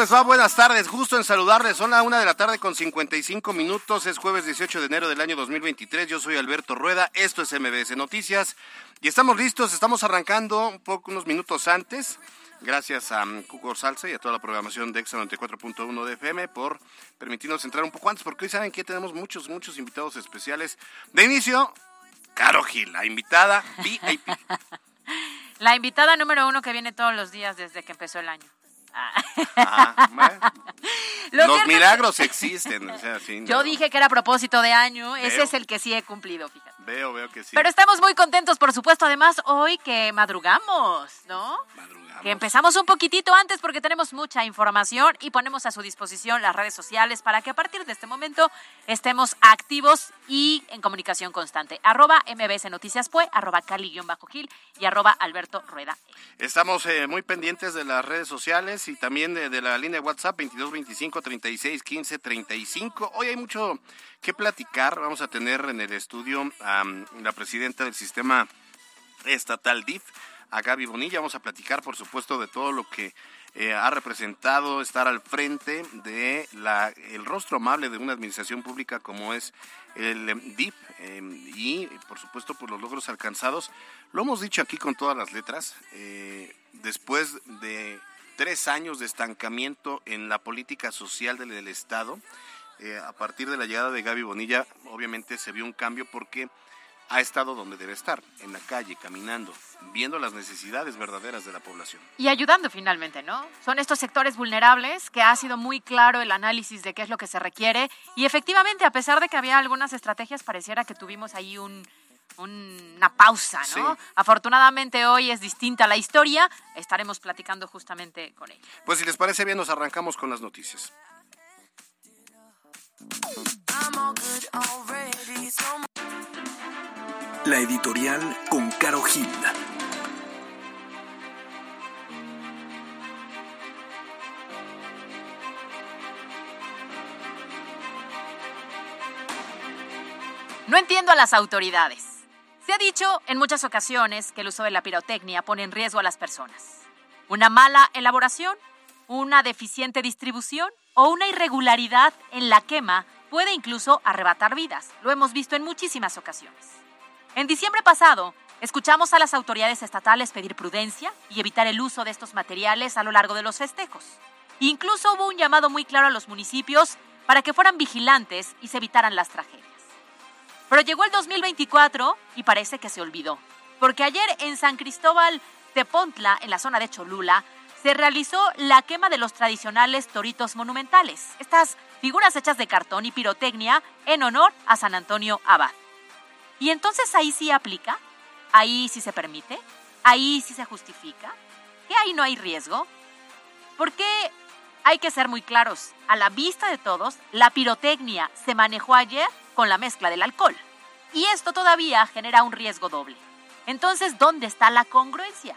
Buenas tardes. Gusto en saludarles. Son la una de la tarde con 55 minutos. Es jueves 18 de enero del año 2023. Yo soy Alberto Rueda. Esto es MBS Noticias. Y estamos listos. Estamos arrancando un poco, unos minutos antes. Gracias a um, Cuco Salsa y a toda la programación de Exa 94.1 de FM por permitirnos entrar un poco antes. Porque hoy saben que tenemos muchos, muchos invitados especiales. De inicio, Caro Gil, la invitada VIP. La invitada número uno que viene todos los días desde que empezó el año. Ah. Bueno. Lo Los cierto milagros existen. o sea, sí, Yo no. dije que era a propósito de año, ese es el que sí he cumplido, fíjate. Veo, veo que sí. Pero estamos muy contentos, por supuesto, además hoy que madrugamos, ¿no? Madrugamos. Que empezamos un poquitito antes porque tenemos mucha información y ponemos a su disposición las redes sociales para que a partir de este momento estemos activos y en comunicación constante. Arroba MBS Noticias Pue, arroba Cali-Gil y arroba Alberto Rueda. Estamos eh, muy pendientes de las redes sociales y también de, de la línea de WhatsApp 22 25 36 15 35. Hoy hay mucho que platicar. Vamos a tener en el estudio a mm, la presidenta del sistema estatal DIF, a Gaby Bonilla. Vamos a platicar, por supuesto, de todo lo que eh, ha representado estar al frente de la, el rostro amable de una administración pública como es el em, DIP eh, y, por supuesto, por los logros alcanzados. Lo hemos dicho aquí con todas las letras, eh, después de tres años de estancamiento en la política social del Estado, eh, a partir de la llegada de Gaby Bonilla, obviamente se vio un cambio porque ha estado donde debe estar, en la calle, caminando, viendo las necesidades verdaderas de la población. Y ayudando finalmente, ¿no? Son estos sectores vulnerables que ha sido muy claro el análisis de qué es lo que se requiere y efectivamente, a pesar de que había algunas estrategias, pareciera que tuvimos ahí un, un- una pausa, ¿no? Sí. Afortunadamente hoy es distinta la historia, estaremos platicando justamente con ella. Pues si les parece bien, nos arrancamos con las noticias. La editorial con Caro Gil. No entiendo a las autoridades. Se ha dicho en muchas ocasiones que el uso de la pirotecnia pone en riesgo a las personas. Una mala elaboración, una deficiente distribución o una irregularidad en la quema puede incluso arrebatar vidas. Lo hemos visto en muchísimas ocasiones. En diciembre pasado, escuchamos a las autoridades estatales pedir prudencia y evitar el uso de estos materiales a lo largo de los festejos. Incluso hubo un llamado muy claro a los municipios para que fueran vigilantes y se evitaran las tragedias. Pero llegó el 2024 y parece que se olvidó. Porque ayer en San Cristóbal Tepontla, en la zona de Cholula, se realizó la quema de los tradicionales toritos monumentales. Estas figuras hechas de cartón y pirotecnia en honor a San Antonio Abad. Y entonces ahí sí aplica, ahí sí se permite, ahí sí se justifica, que ahí no hay riesgo. Porque hay que ser muy claros, a la vista de todos, la pirotecnia se manejó ayer con la mezcla del alcohol. y esto todavía genera un riesgo doble. Entonces, ¿dónde está la congruencia?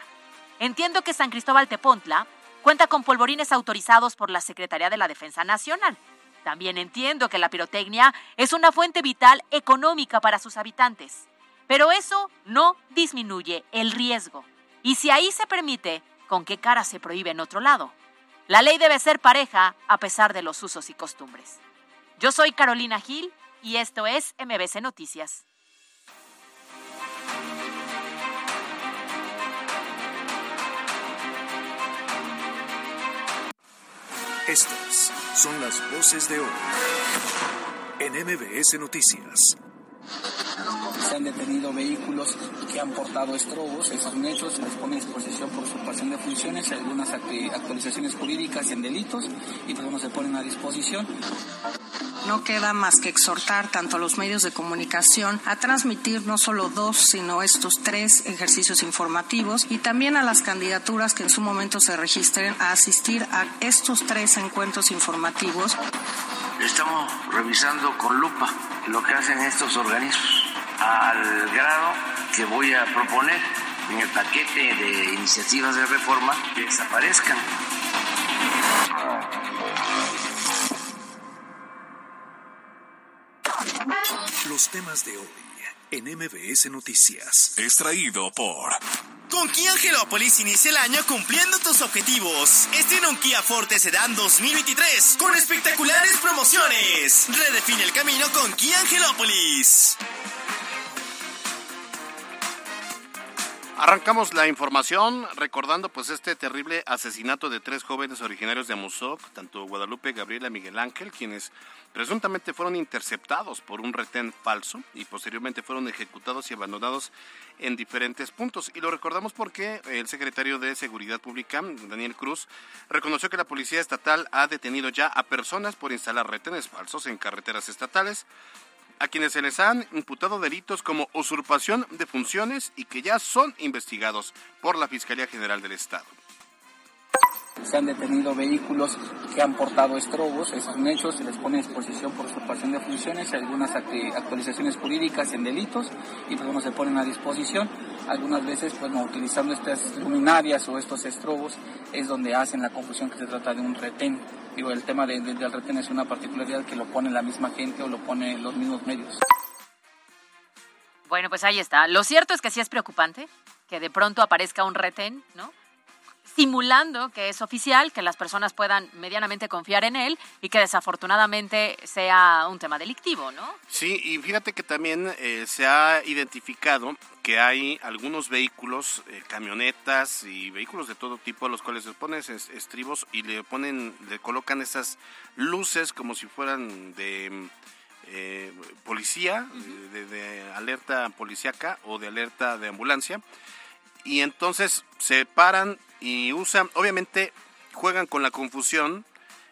Entiendo que San Cristóbal Tepontla cuenta con polvorines autorizados por la Secretaría de la Defensa Nacional. También entiendo que la pirotecnia es una fuente vital económica para sus habitantes. Pero eso no disminuye el riesgo. Y si ahí se permite, ¿con qué cara se prohíbe en otro lado? La ley debe ser pareja a pesar de los usos y costumbres. Yo soy Carolina Gil y esto es MBC Noticias. Estas son las voces de hoy en MBS Noticias. Se han detenido vehículos que han portado estrobos, esos hechos, se les pone a disposición por usurpación de funciones, algunas actualizaciones jurídicas en delitos y bueno, se ponen a disposición. No queda más que exhortar tanto a los medios de comunicación a transmitir no solo dos, sino estos tres ejercicios informativos y también a las candidaturas que en su momento se registren a asistir a estos tres encuentros informativos. Estamos revisando con lupa lo que hacen estos organismos al grado que voy a proponer en el paquete de iniciativas de reforma que desaparezcan. Temas de hoy en MBS Noticias. Extraído por Con Kia Angelópolis inicia el año cumpliendo tus objetivos. Estrena un Kia Forte Sedan 2023 con espectaculares promociones. Redefine el camino con Kia Angelópolis. Arrancamos la información recordando pues este terrible asesinato de tres jóvenes originarios de Amozoc, tanto Guadalupe, Gabriela y Miguel Ángel, quienes presuntamente fueron interceptados por un retén falso y posteriormente fueron ejecutados y abandonados en diferentes puntos. Y lo recordamos porque el secretario de Seguridad Pública, Daniel Cruz, reconoció que la Policía Estatal ha detenido ya a personas por instalar retenes falsos en carreteras estatales a quienes se les han imputado delitos como usurpación de funciones y que ya son investigados por la Fiscalía General del Estado. Se han detenido vehículos que han portado estrobos, esos hechos, se les pone a disposición por usurpación de funciones, algunas actualizaciones jurídicas en delitos y pues bueno, se ponen a disposición. Algunas veces, pues no, utilizando estas luminarias o estos estrobos es donde hacen la confusión que se trata de un retén. Digo, el tema de, de, del retén es una particularidad que lo pone la misma gente o lo pone los mismos medios. Bueno, pues ahí está. Lo cierto es que sí es preocupante que de pronto aparezca un retén, ¿no? Simulando que es oficial, que las personas puedan medianamente confiar en él y que desafortunadamente sea un tema delictivo, ¿no? Sí, y fíjate que también eh, se ha identificado que hay algunos vehículos, eh, camionetas y vehículos de todo tipo a los cuales les pones estribos y le ponen, le colocan esas luces como si fueran de eh, policía, de, de alerta policíaca o de alerta de ambulancia y entonces se paran y usan, obviamente juegan con la confusión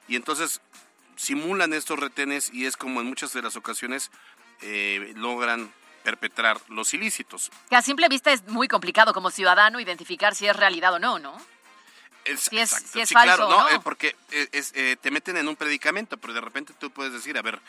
y entonces simulan estos retenes y es como en muchas de las ocasiones eh, logran perpetrar los ilícitos. Que a simple vista es muy complicado como ciudadano identificar si es realidad o no, ¿no? Es, si es, si es sí, falso claro, o no, no. eh, porque es, eh, te meten en un predicamento, pero de repente tú puedes decir, a ver,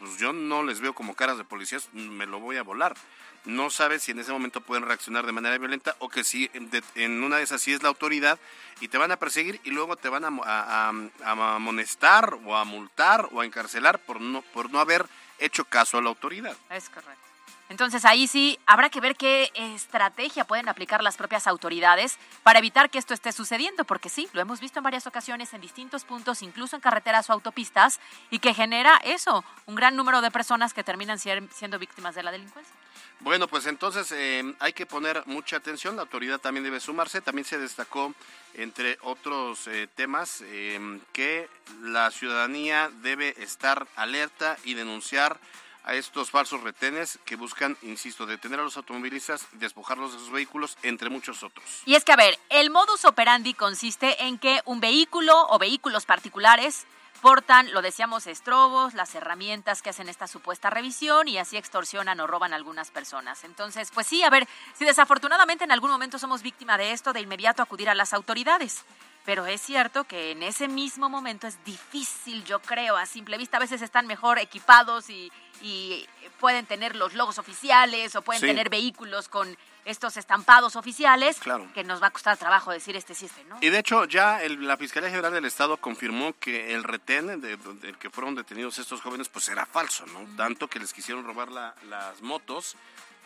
pues yo no les veo como caras de policías, me lo voy a volar. No sabes si en ese momento pueden reaccionar de manera violenta o que si en una de esas sí es la autoridad y te van a perseguir y luego te van a- a amonestar o a multar o a encarcelar por no, por no haber hecho caso a la autoridad. Es correcto. Entonces ahí sí habrá que ver qué estrategia pueden aplicar las propias autoridades para evitar que esto esté sucediendo, porque sí, lo hemos visto en varias ocasiones en distintos puntos, incluso en carreteras o autopistas, y que genera eso, un gran número de personas que terminan siendo víctimas de la delincuencia. Bueno, pues entonces eh, hay que poner mucha atención, la autoridad también debe sumarse, también se destacó, entre otros eh, temas, eh, que la ciudadanía debe estar alerta y denunciar a estos falsos retenes que buscan, insisto, detener a los automovilistas, despojarlos de sus vehículos, entre muchos otros. Y es que, a ver, el modus operandi consiste en que un vehículo o vehículos particulares portan, lo decíamos, estrobos, las herramientas que hacen esta supuesta revisión y así extorsionan o roban a algunas personas. Entonces, pues sí, a ver, si desafortunadamente en algún momento somos víctima de esto, de inmediato acudir a las autoridades. Pero es cierto que en ese mismo momento es difícil, yo creo, a simple vista. A veces están mejor equipados y, y pueden tener los logos oficiales o pueden Sí. tener vehículos con estos estampados oficiales Claro. que nos va a costar trabajo decir este sí, este no. Y de hecho ya el- la Fiscalía General del Estado confirmó que el retén de, del que fueron detenidos estos jóvenes pues era falso, ¿no? Tanto que les quisieron robar la- las motos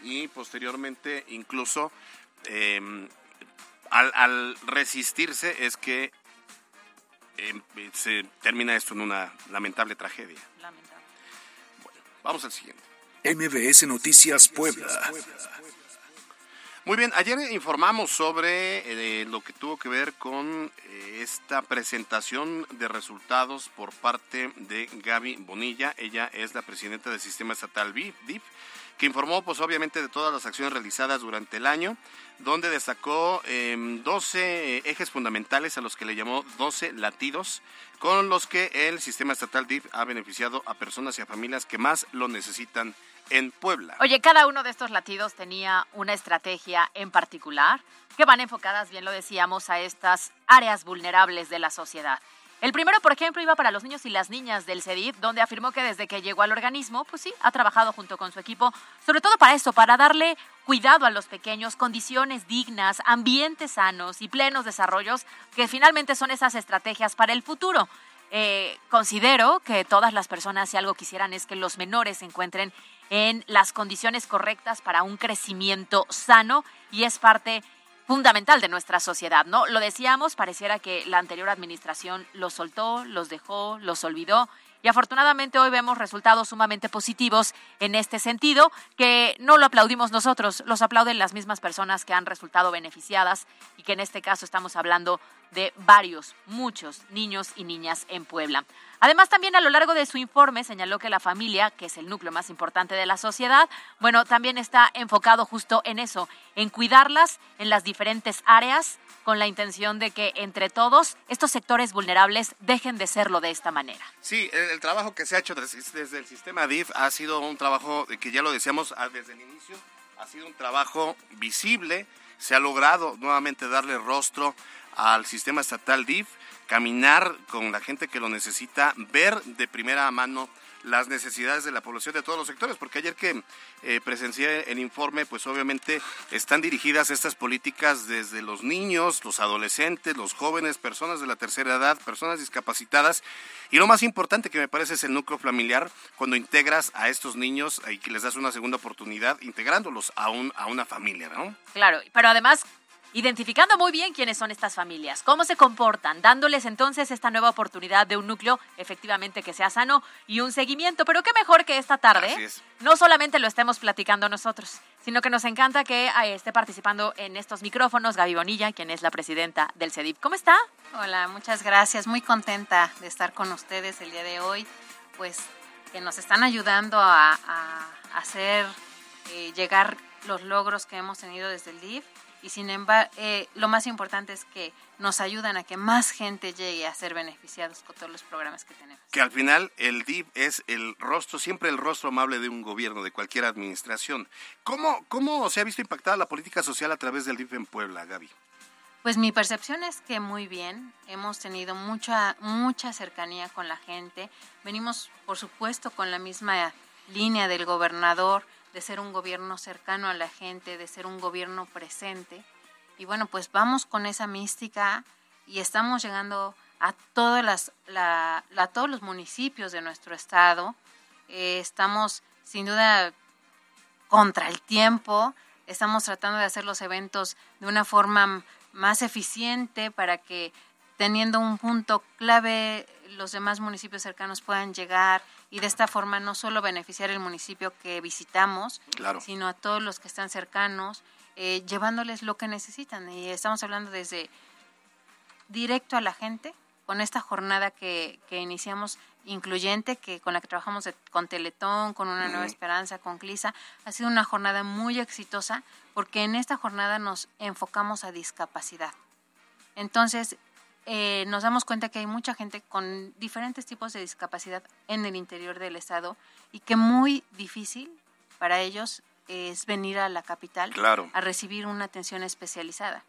y posteriormente incluso eh, al, al resistirse es que eh, se termina esto en una lamentable tragedia. Lamentable. Vamos al siguiente. MBS Noticias Puebla. Muy bien, ayer informamos sobre eh, lo que tuvo que ver con eh, esta presentación de resultados por parte de Gaby Bonilla. Ella es la presidenta del Sistema Estatal DIF, que informó pues obviamente de todas las acciones realizadas durante el año, donde destacó eh, 12 ejes fundamentales a los que le llamó 12 latidos, con los que el Sistema Estatal DIF ha beneficiado a personas y a familias que más lo necesitan en Puebla. Oye, cada uno de estos latidos tenía una estrategia en particular que van enfocadas, bien lo decíamos, a estas áreas vulnerables de la sociedad. El primero, por ejemplo, iba para los niños y las niñas del CEDIF, donde afirmó que desde que llegó al organismo, pues sí, ha trabajado junto con su equipo, sobre todo para eso, para darle cuidado a los pequeños, condiciones dignas, ambientes sanos y plenos desarrollos, que finalmente son esas estrategias para el futuro. Eh, considero que todas las personas, si algo quisieran, es que los menores encuentren en las condiciones correctas para un crecimiento sano y es parte fundamental de nuestra sociedad, ¿no? Lo decíamos, pareciera que la anterior administración los soltó, los dejó, los olvidó y afortunadamente hoy vemos resultados sumamente positivos en este sentido, que no lo aplaudimos nosotros, los aplauden las mismas personas que han resultado beneficiadas y que en este caso estamos hablando de varios, muchos niños y niñas en Puebla. Además, también a lo largo de su informe señaló que la familia, que es el núcleo más importante de la sociedad, bueno, también está enfocado justo en eso, en cuidarlas en las diferentes áreas, con la intención de que entre todos estos sectores vulnerables dejen de serlo de esta manera. Sí, el, trabajo que se ha hecho desde, desde el sistema DIF ha sido un trabajo que ya lo decíamos ah, desde el inicio, ha sido un trabajo visible, se ha logrado nuevamente darle rostro al sistema estatal DIF, caminar con la gente que lo necesita, ver de primera mano las necesidades de la población de todos los sectores, porque ayer que eh, presencié el informe, pues obviamente están dirigidas estas políticas desde los niños, los adolescentes, los jóvenes, personas de la tercera edad, personas discapacitadas, y lo más importante que me parece es el núcleo familiar, cuando integras a estos niños y que les das una segunda oportunidad, integrándolos a, un, a una familia, ¿no? Claro, pero además identificando muy bien quiénes son estas familias, cómo se comportan, dándoles entonces esta nueva oportunidad de un núcleo efectivamente que sea sano y un seguimiento. Pero qué mejor que esta Así tarde es. no solamente lo estemos platicando nosotros, sino que nos encanta que eh, esté participando en estos micrófonos Gaby Bonilla, quien es la presidenta del CEDIP. ¿Cómo está? Hola, muchas gracias. Muy contenta de estar con ustedes el día de hoy, pues que nos están ayudando a, a hacer eh, llegar los logros que hemos tenido desde el DIF y sin embargo lo más importante es que nos ayudan a que más gente llegue a ser beneficiados con todos los programas que tenemos. Que al final el DIF es el rostro, siempre el rostro amable de un gobierno, de cualquier administración. ¿Cómo, cómo se ha visto impactada la política social a través del DIF en Puebla, Gaby? Pues mi percepción es que muy bien, hemos tenido mucha mucha cercanía con la gente. Venimos, por supuesto, con la misma línea del gobernador de ser un gobierno cercano a la gente, de ser un gobierno presente. Y bueno, pues vamos con esa mística y estamos llegando a todas las la- todos los municipios de nuestro estado. Eh, estamos sin duda contra el tiempo. Estamos tratando de hacer los eventos de una forma más eficiente para que teniendo un punto clave los demás municipios cercanos puedan llegar y de esta forma no solo beneficiar el municipio que visitamos, Claro. sino a todos los que están cercanos, eh, llevándoles lo que necesitan. Y estamos hablando desde directo a la gente con esta jornada que, que iniciamos incluyente, que con la que trabajamos de- con Teletón, con Una Nueva Esperanza, con CLISA. Ha sido una jornada muy exitosa porque en esta jornada nos enfocamos a discapacidad. Entonces, eh, nos damos cuenta que hay mucha gente con diferentes tipos de discapacidad en el interior del estado y que muy difícil para ellos es venir a la capital Claro. a recibir una atención especializada.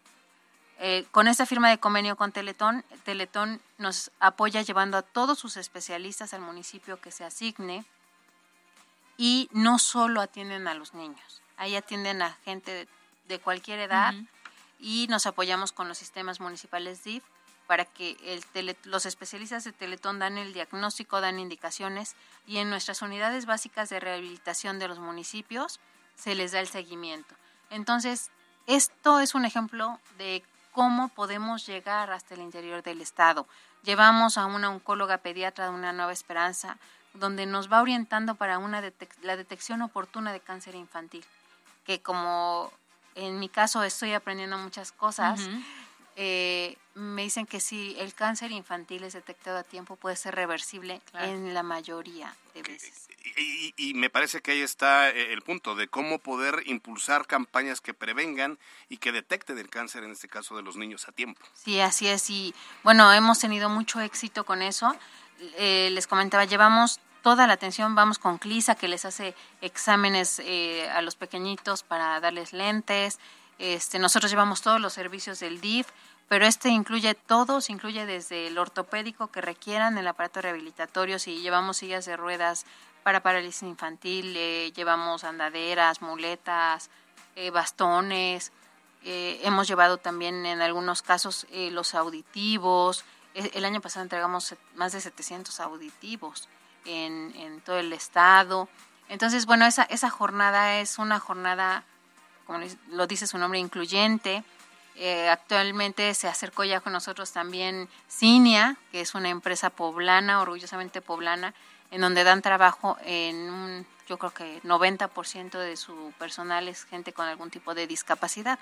Eh, con esta firma de convenio con Teletón, Teletón nos apoya llevando a todos sus especialistas al municipio que se asigne y no solo atienden a los niños, ahí atienden a gente de, de cualquier edad y nos apoyamos con los sistemas municipales DIF para que el tele- los especialistas de Teletón dan el diagnóstico, dan indicaciones y en nuestras unidades básicas de rehabilitación de los municipios se les da el seguimiento. Entonces, esto es un ejemplo de cómo podemos llegar hasta el interior del Estado. Llevamos a una oncóloga pediatra de una nueva esperanza, donde nos va orientando para una detec- la detección oportuna de cáncer infantil, que como en mi caso estoy aprendiendo muchas cosas, eh, me dicen que si el cáncer infantil es detectado a tiempo puede ser reversible Claro. en la mayoría de veces. Y, y- y me parece que ahí está eh, el punto de cómo poder impulsar campañas que prevengan y que detecten el cáncer, en este caso de los niños, a tiempo. Sí, así es. Y bueno, hemos tenido mucho éxito con eso. Eh, les comentaba, llevamos toda la atención, vamos con CLISA, que les hace exámenes eh, a los pequeñitos para darles lentes. Este, nosotros llevamos todos los servicios del DIF, pero este incluye todos, incluye desde el ortopédico que requieran, el aparato rehabilitatorio, si llevamos sillas de ruedas para parálisis infantil, eh, llevamos andaderas, muletas, eh, bastones, eh, hemos llevado también en algunos casos eh, los auditivos. E- El año pasado entregamos más de 700 auditivos en, en todo el estado. Entonces, bueno, esa, esa jornada es una jornada, como lo- dice su nombre, incluyente. Eh, actualmente se acercó ya con nosotros también Cinia, que es una empresa poblana, orgullosamente poblana, en donde dan trabajo en un, yo creo que 90% de su personal es gente con algún tipo de discapacidad.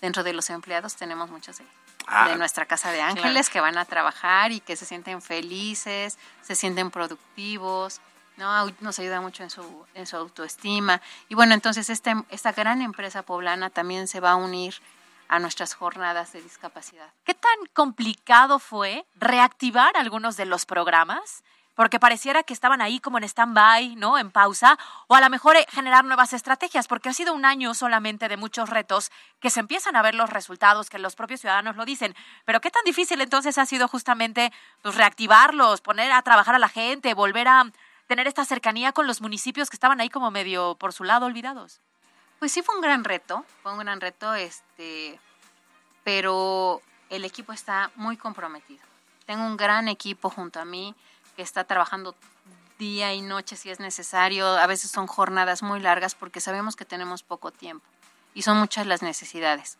Dentro de los empleados tenemos muchos de, Ah. de nuestra Casa de Ángeles que van a trabajar y que se sienten felices, se sienten productivos. ¿No? Nos ayuda mucho en su, en su autoestima. Y bueno, entonces este, esta gran empresa poblana también se va a unir a nuestras jornadas de discapacidad. ¿Qué tan complicado fue reactivar algunos de los programas? Porque pareciera que estaban ahí como en stand-by, ¿no? En pausa, o a lo mejor eh, generar nuevas estrategias, porque ha sido un año solamente de muchos retos que se empiezan a ver los resultados, que los propios ciudadanos lo dicen. Pero qué tan difícil entonces ha sido justamente pues, reactivarlos, poner a trabajar a la gente, volver a tener esta cercanía con los municipios que estaban ahí como medio por su lado olvidados. Pues sí fue un gran reto, fue un gran reto, este, pero el equipo está muy comprometido. Tengo un gran equipo junto a mí que está trabajando día y noche si es necesario. A veces son jornadas muy largas porque sabemos que tenemos poco tiempo y son muchas las necesidades.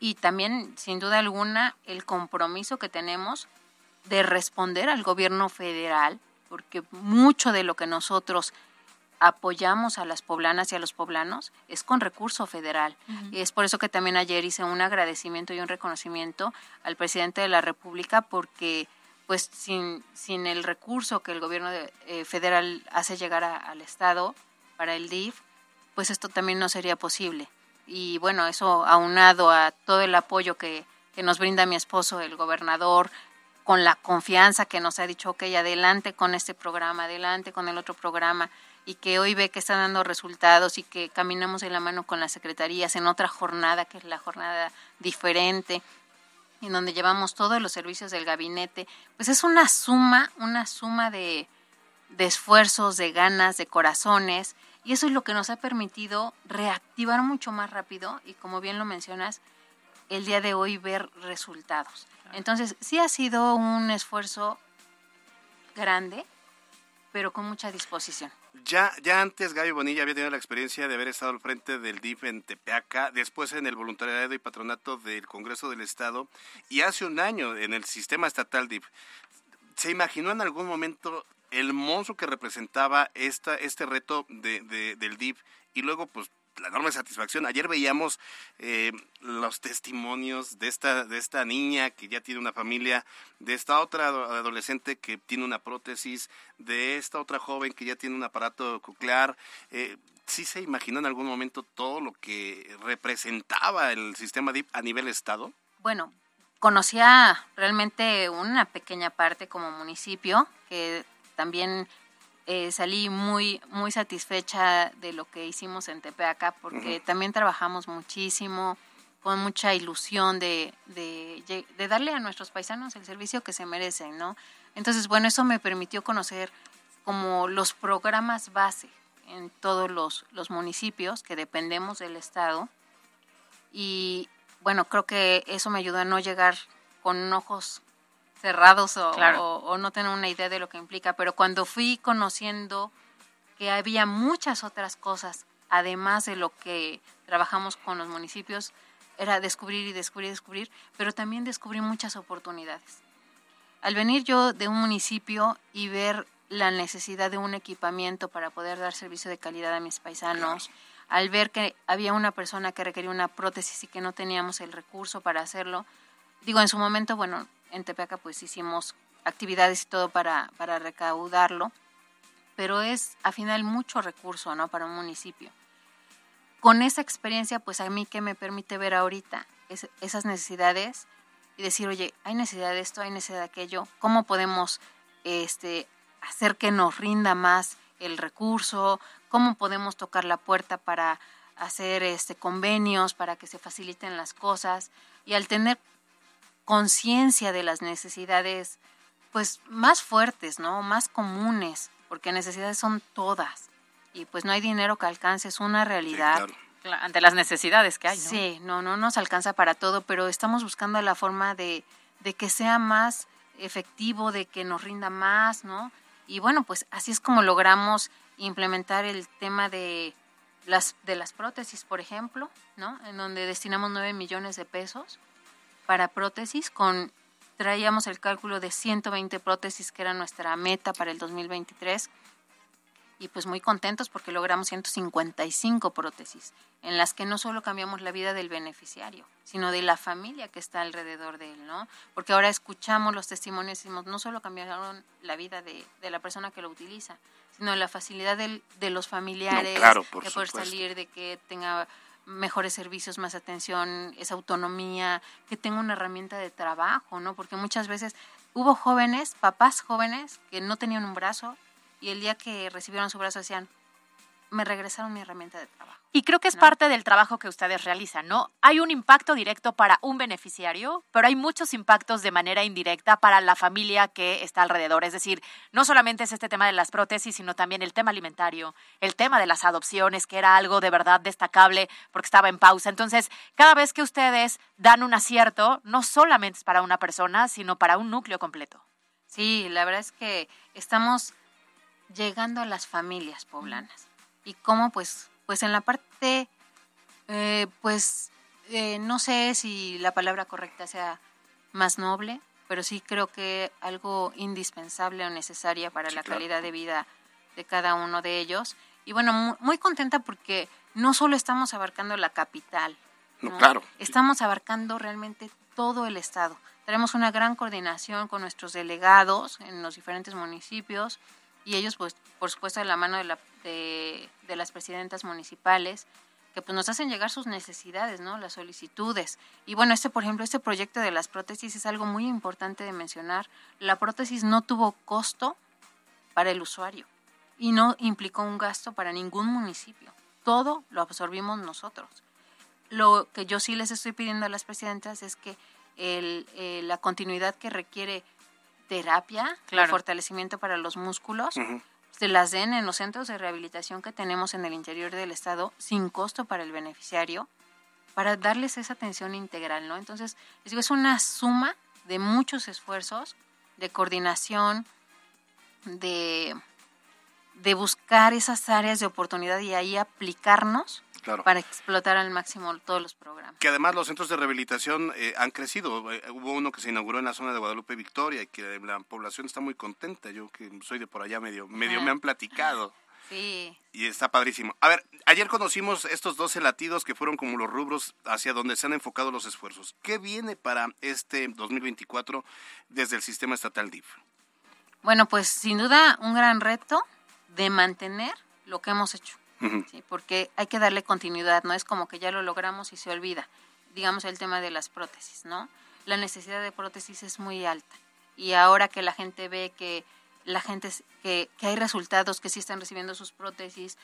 Y también, sin duda alguna, el compromiso que tenemos de responder al gobierno federal, porque mucho de lo que nosotros apoyamos a las poblanas y a los poblanos es con recurso federal. Y es por eso que también ayer hice un agradecimiento y un reconocimiento al presidente de la República porque pues sin, sin el recurso que el gobierno de- eh, federal hace llegar a- al Estado para el DIF, pues esto también no sería posible. Y bueno, eso aunado a todo el apoyo que, que nos brinda mi esposo, el gobernador, con la confianza que nos ha dicho, ok, adelante con este programa, adelante con el otro programa, y que hoy ve que están dando resultados y que caminamos de la mano con las secretarías en otra jornada, que es la jornada diferente, en donde llevamos todos los servicios del gabinete, pues es una suma, una suma de, de esfuerzos, de ganas, de corazones, y eso es lo que nos ha permitido reactivar mucho más rápido y como bien lo mencionas, el día de hoy ver resultados. Entonces, sí ha sido un esfuerzo grande, pero con mucha disposición. Ya, ya antes Gaby Bonilla había tenido la experiencia de haber estado al frente del DIF en Tepeaca, después en el voluntariado y patronato del Congreso del Estado y hace un año en el sistema estatal DIF. ¿Se imaginó en algún momento el monstruo que representaba esta, este reto de, de- del DIF y luego pues la enorme satisfacción? Ayer veíamos eh, los testimonios de esta, de esta niña que ya tiene una familia, de esta otra ado- adolescente que tiene una prótesis, de esta otra joven que ya tiene un aparato coclear. Eh, ¿Sí se imaginó en algún momento todo lo que representaba el sistema DIP a nivel estado? Bueno, conocía realmente una pequeña parte como municipio, que también eh, salí muy, muy satisfecha de lo que hicimos en Tepeaca, porque también trabajamos muchísimo, con mucha ilusión de, de, de darle a nuestros paisanos el servicio que se merecen, ¿no? Entonces, bueno, eso me permitió conocer como los programas base en todos los, los municipios que dependemos del Estado. Y bueno, creo que eso me ayudó a no llegar con ojos cerrados o, Claro. o- o no tener una idea de lo que implica. Pero cuando fui conociendo que había muchas otras cosas, además de lo que trabajamos con los municipios, era descubrir y descubrir y descubrir, pero también descubrí muchas oportunidades. Al venir yo de un municipio y ver la necesidad de un equipamiento para poder dar servicio de calidad a mis paisanos, al ver que había una persona que requería una prótesis y que no teníamos el recurso para hacerlo, digo, en su momento, bueno, en Tepeaca pues hicimos actividades y todo para, para recaudarlo, pero es al final mucho recurso, ¿no? Para un municipio. Con esa experiencia, pues a mí que me permite ver ahorita es- esas necesidades y decir, oye, hay necesidad de esto, hay necesidad de aquello, ¿cómo podemos este, hacer que nos rinda más el recurso? ¿Cómo podemos tocar la puerta para hacer este, convenios, para que se faciliten las cosas? Y al tener conciencia de las necesidades pues más fuertes, ¿no? Más comunes, porque necesidades son todas. Y pues no hay dinero que alcance, es una realidad. Ante las necesidades que hay, ¿no? Sí, no, no nos alcanza para todo, pero estamos buscando la forma de, de que sea más efectivo, de que nos rinda más, ¿no? Y bueno, pues así es como logramos implementar el tema de las, de las prótesis, por ejemplo, ¿no? En donde destinamos 9 millones de pesos para prótesis con traíamos el cálculo de 120 prótesis que era nuestra meta para el 2023 y pues muy contentos porque logramos 155 prótesis en las que no solo cambiamos la vida del beneficiario, sino de la familia que está alrededor de él, ¿no? Porque ahora escuchamos los testimonios y decimos, no solo cambiaron la vida de, de la persona que lo utiliza, sino la facilidad del- de los familiares, claro, por de poder supuesto. salir, de que tenga mejores servicios, más atención, esa autonomía, que tenga una herramienta de trabajo, ¿no? Porque muchas veces hubo jóvenes, papás jóvenes, que no tenían un brazo y el día que recibieron su brazo decían, me regresaron mi herramienta de trabajo. Y creo que es ¿no? parte del trabajo que ustedes realizan, ¿no? Hay un impacto directo para un beneficiario, pero hay muchos impactos de manera indirecta para la familia que está alrededor. Es decir, no solamente es este tema de las prótesis, sino también el tema alimentario, el tema de las adopciones, que era algo de verdad destacable porque estaba en pausa. Entonces, cada vez que ustedes dan un acierto, no solamente es para una persona, sino para un núcleo completo. Sí, la verdad es que estamos llegando a las familias poblanas. Y cómo, pues, pues en la parte, eh, pues, eh, no sé si la palabra correcta sea más noble, pero sí creo que algo indispensable o necesaria para la claro. calidad de vida de cada uno de ellos. Y bueno, mu- muy contenta porque no solo estamos abarcando la capital, No, claro. Estamos abarcando realmente todo el estado. Tenemos una gran coordinación con nuestros delegados en los diferentes municipios y ellos, pues, por supuesto, de la mano de, la, de, de las presidentas municipales, que pues nos hacen llegar sus necesidades, ¿no? Las solicitudes. Y bueno, este, por ejemplo, este proyecto de las prótesis es algo muy importante de mencionar. La prótesis no tuvo costo para el usuario y no implicó un gasto para ningún municipio. Todo lo absorbimos nosotros lo que yo sí les estoy pidiendo a las presidentas es que el, eh, la continuidad que requiere terapia, Claro. el fortalecimiento para los músculos. Se las den en los centros de rehabilitación que tenemos en el interior del estado sin costo para el beneficiario, para darles esa atención integral, ¿no? Entonces, es una suma de muchos esfuerzos, de coordinación, de, de buscar esas áreas de oportunidad y ahí aplicarnos Claro. para explotar al máximo todos los programas. Que además los centros de rehabilitación eh, han crecido. Eh, hubo uno que se inauguró en la zona de Guadalupe Victoria y que la población está muy contenta. Yo que soy de por allá medio, medio me han platicado. Sí, Y está padrísimo. A ver, ayer conocimos estos 12 latidos que fueron como los rubros hacia donde se han enfocado los esfuerzos. ¿Qué viene para este 2024 desde el sistema estatal DIF? bueno, pues sin duda un gran reto de mantener lo que hemos hecho, ¿sí? porque hay que darle continuidad, no es como que ya lo logramos y se olvida. Digamos el tema de las prótesis, ¿no? La necesidad de prótesis es muy alta y ahora que la gente ve que la gente que, que hay resultados que sí están recibiendo sus prótesis,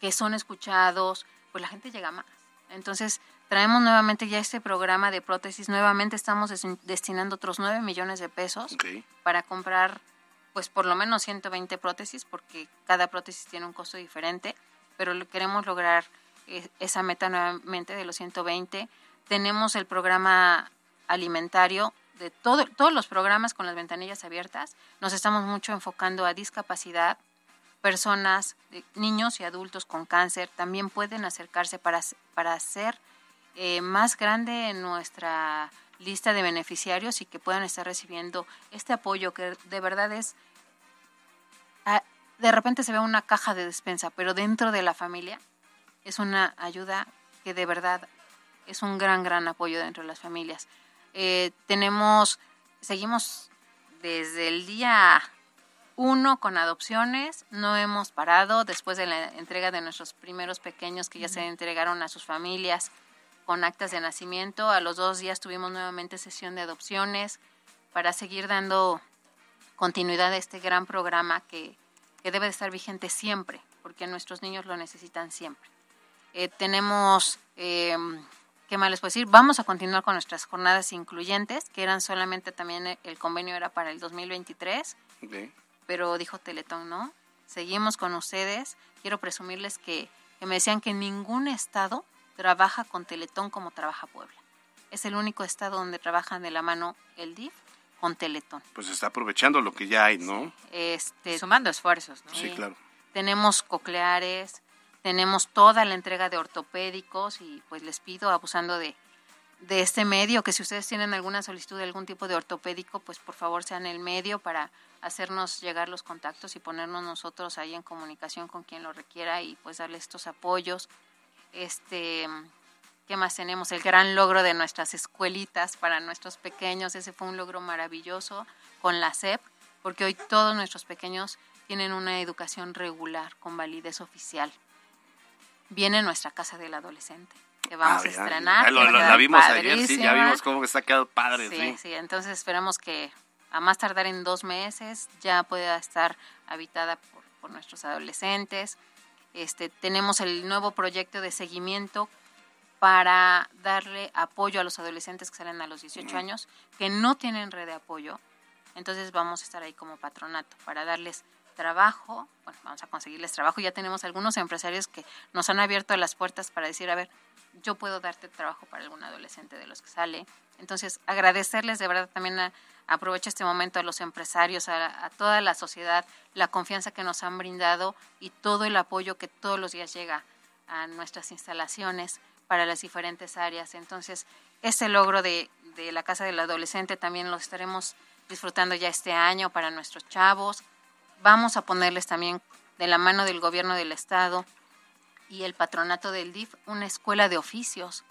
que son escuchados, pues la gente llega más. Entonces, traemos nuevamente ya este programa de prótesis, nuevamente estamos des- destinando otros 9 millones de pesos para comprar pues por lo menos 120 prótesis porque cada prótesis tiene un costo diferente, pero queremos lograr eh, esa meta nuevamente de los 120. Tenemos el programa alimentario de todo, todos los programas con las ventanillas abiertas. Nos estamos mucho enfocando a discapacidad, personas, eh, niños y adultos con cáncer también pueden acercarse para, para hacer eh, más grande nuestra lista de beneficiarios y que puedan estar recibiendo este apoyo que de verdad es de repente se ve una caja de despensa, pero dentro de la familia es una ayuda que de verdad es un gran, gran apoyo dentro de las familias. Eh, tenemos, seguimos desde el día uno con adopciones, no hemos parado después de la entrega de nuestros primeros pequeños que ya se entregaron a sus familias con actas de nacimiento. A los dos días tuvimos nuevamente sesión de adopciones para seguir dando continuidad a este gran programa que, que debe de estar vigente siempre, porque nuestros niños lo necesitan siempre. Eh, tenemos, eh, ¿qué más les puedo decir? Vamos a continuar con nuestras jornadas incluyentes, que eran solamente también eh, el convenio era para el 2023 Ok. pero dijo Teletón, no. Seguimos con ustedes. Quiero presumirles que, que me decían que ningún estado trabaja con Teletón como trabaja Puebla. Es el único estado donde trabajan de la mano el DIF con Teletón. Pues está aprovechando lo que ya hay, ¿no? Este, Sumando esfuerzos, ¿no? Sí, Sí. claro. tenemos cocleares, tenemos toda la entrega de ortopédicos y pues les pido, abusando de, de este medio, que si ustedes tienen alguna solicitud de algún tipo de ortopédico, pues por favor sean el medio para hacernos llegar los contactos y ponernos nosotros ahí en comunicación con quien lo requiera y pues darle estos apoyos. Este, ¿qué más tenemos? El gran logro de nuestras escuelitas para nuestros pequeños, ese fue un logro maravilloso con la SEP, porque hoy todos nuestros pequeños tienen una educación regular con validez oficial. Viene nuestra casa del adolescente, que vamos Ah, a estrenar. ya lo- la vimos ayer, sí, ya padrísima. vimos cómo está quedado padre, Sí, sí. sí, entonces esperamos que a más tardar en dos meses ya pueda estar habitada por, por nuestros adolescentes. Este, tenemos el nuevo proyecto de seguimiento para darle apoyo a los adolescentes que salen a los 18 años, que no tienen red de apoyo. Entonces vamos a estar ahí como patronato para darles trabajo, bueno, vamos a conseguirles trabajo. Ya tenemos algunos empresarios que nos han abierto las puertas para decir, a ver, yo puedo darte trabajo para algún adolescente de los que sale. Entonces, agradecerles de verdad también, a- aprovecho este momento a los empresarios, a, a toda la sociedad, la confianza que nos han brindado y todo el apoyo que todos los días llega a nuestras instalaciones para las diferentes áreas. Entonces, este logro de, de la Casa del Adolescente también lo estaremos disfrutando ya este año para nuestros chavos. Vamos a ponerles también de la mano del gobierno del estado y el patronato del DIF una escuela de oficios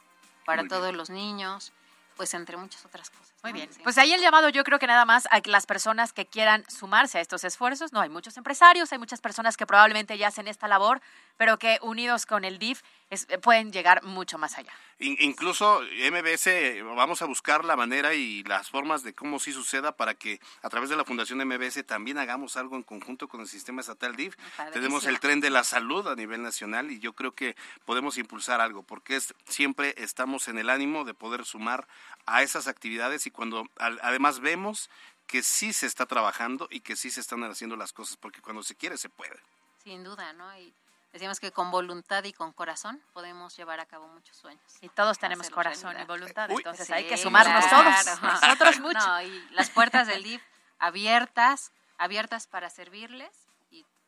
para Muy bien. todos los niños, pues entre muchas otras cosas. Muy ¿no? bien. Sí. Pues ahí el llamado yo creo que nada más a las personas que quieran sumarse a estos esfuerzos. No, hay muchos empresarios, hay muchas personas que probablemente ya hacen esta labor, pero que unidos con el DIF es- pueden llegar mucho más allá. In- incluso MBS, vamos a buscar la manera y las formas de cómo sí suceda para que a través de la Fundación MBS también hagamos algo en conjunto con el sistema estatal DIF. Padrísimo. Tenemos el tren de la salud a nivel nacional y yo creo que podemos impulsar algo porque es, siempre estamos en el ánimo de poder sumar a esas actividades y cuando al- además vemos que sí se está trabajando y que sí se están haciendo las cosas porque cuando se quiere se puede. Sin duda, ¿no? Y decimos que con voluntad y con corazón podemos llevar a cabo muchos sueños. Y todos tenemos Hacerlo corazón y voluntad, Uy. entonces Sí, hay que sumarnos claro. todos. Nosotros mucho. No, y las puertas del DIF abiertas, abiertas para servirles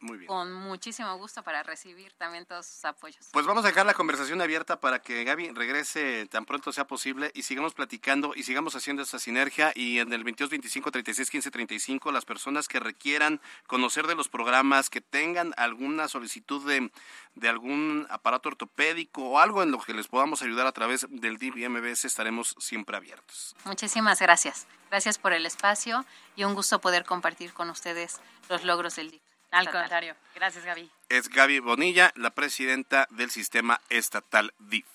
Muy bien. con muchísimo gusto para recibir también todos sus apoyos. Pues vamos a dejar la conversación abierta para que Gaby regrese tan pronto sea posible y sigamos platicando y sigamos haciendo esa sinergia y en el 22 25 36 15 35 las personas que requieran conocer de los programas, que tengan alguna solicitud de, de algún aparato ortopédico o algo en lo que les podamos ayudar a través del DIV y MBS estaremos siempre abiertos. Muchísimas gracias. Gracias por el espacio y un gusto poder compartir con ustedes los logros del DIF. Al estatal. contrario. Gracias, Gaby. Es Gaby Bonilla, la presidenta del sistema estatal DIV.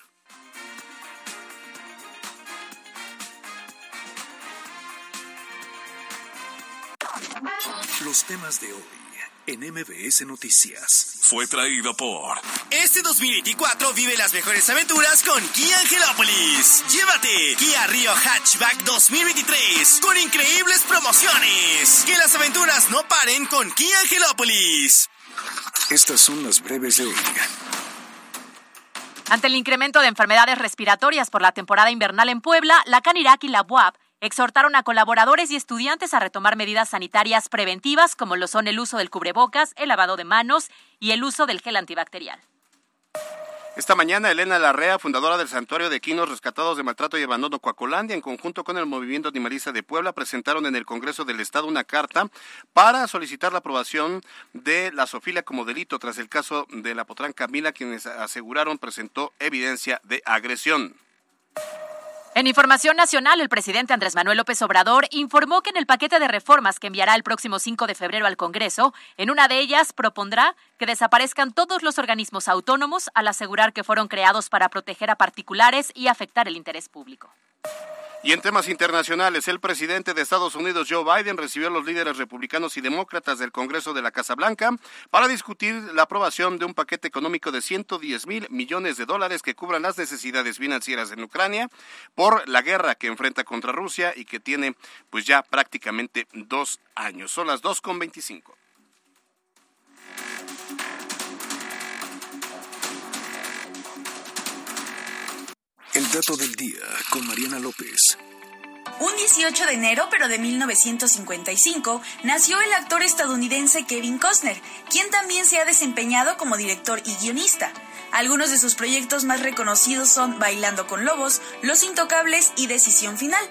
Los temas de hoy en MBS Noticias. fue traído por Este 2024 vive las mejores aventuras con Kia Angelópolis. Llévate Kia Rio Hatchback 2023 con increíbles promociones. Que las aventuras no paren con Kia Angelópolis. Estas son las breves de hoy. Ante el incremento de enfermedades respiratorias por la temporada invernal en Puebla, la Canirac y la UAP exhortaron a colaboradores y estudiantes a retomar medidas sanitarias preventivas como lo son el uso del cubrebocas, el lavado de manos y el uso del gel antibacterial. Esta mañana, Elena Larrea, fundadora del Santuario de Equinos Rescatados de Maltrato y Abandono Coacolandia, en conjunto con el Movimiento Animalista de Puebla, presentaron en el Congreso del Estado una carta para solicitar la aprobación de la sofilia como delito tras el caso de la potrán Camila, quienes aseguraron presentó evidencia de agresión. En información nacional, el presidente Andrés Manuel López Obrador informó que en el paquete de reformas que enviará el próximo 5 de febrero al Congreso, en una de ellas propondrá que desaparezcan todos los organismos autónomos al asegurar que fueron creados para proteger a particulares y afectar el interés público. Y en temas internacionales, el presidente de Estados Unidos, Joe Biden, recibió a los líderes republicanos y demócratas del Congreso de la Casa Blanca para discutir la aprobación de un paquete económico de 110 mil millones de dólares que cubran las necesidades financieras en Ucrania por la guerra que enfrenta contra Rusia y que tiene pues ya prácticamente dos años. Son las 2.25. El dato del día con Mariana López. Un 18 de enero, pero de 1955, nació el actor estadounidense Kevin Costner, quien también se ha desempeñado como director y guionista. Algunos de sus proyectos más reconocidos son Bailando con Lobos, Los Intocables y Decisión Final.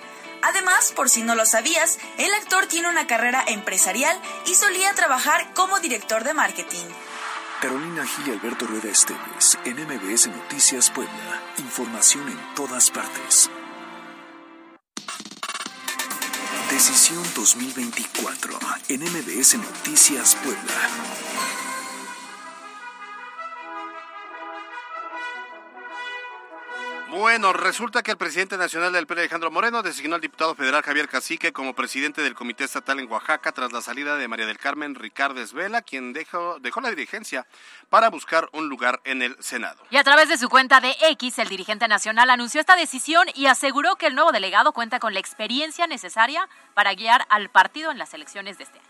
Además, por si no lo sabías, el actor tiene una carrera empresarial y solía trabajar como director de marketing. Carolina Gil y Alberto Rueda Esteves, en MBS Noticias Puebla. Información en todas partes. Decisión 2024 en MBS Noticias Puebla. Bueno, resulta que el presidente nacional del PRI, Alejandro Moreno, designó al diputado federal Javier Cacique como presidente del Comité Estatal en Oaxaca tras la salida de María del Carmen Ricardes Vela, quien dejó, dejó la dirigencia para buscar un lugar en el Senado. Y a través de su cuenta de X, el dirigente nacional anunció esta decisión y aseguró que el nuevo delegado cuenta con la experiencia necesaria para guiar al partido en las elecciones de este año.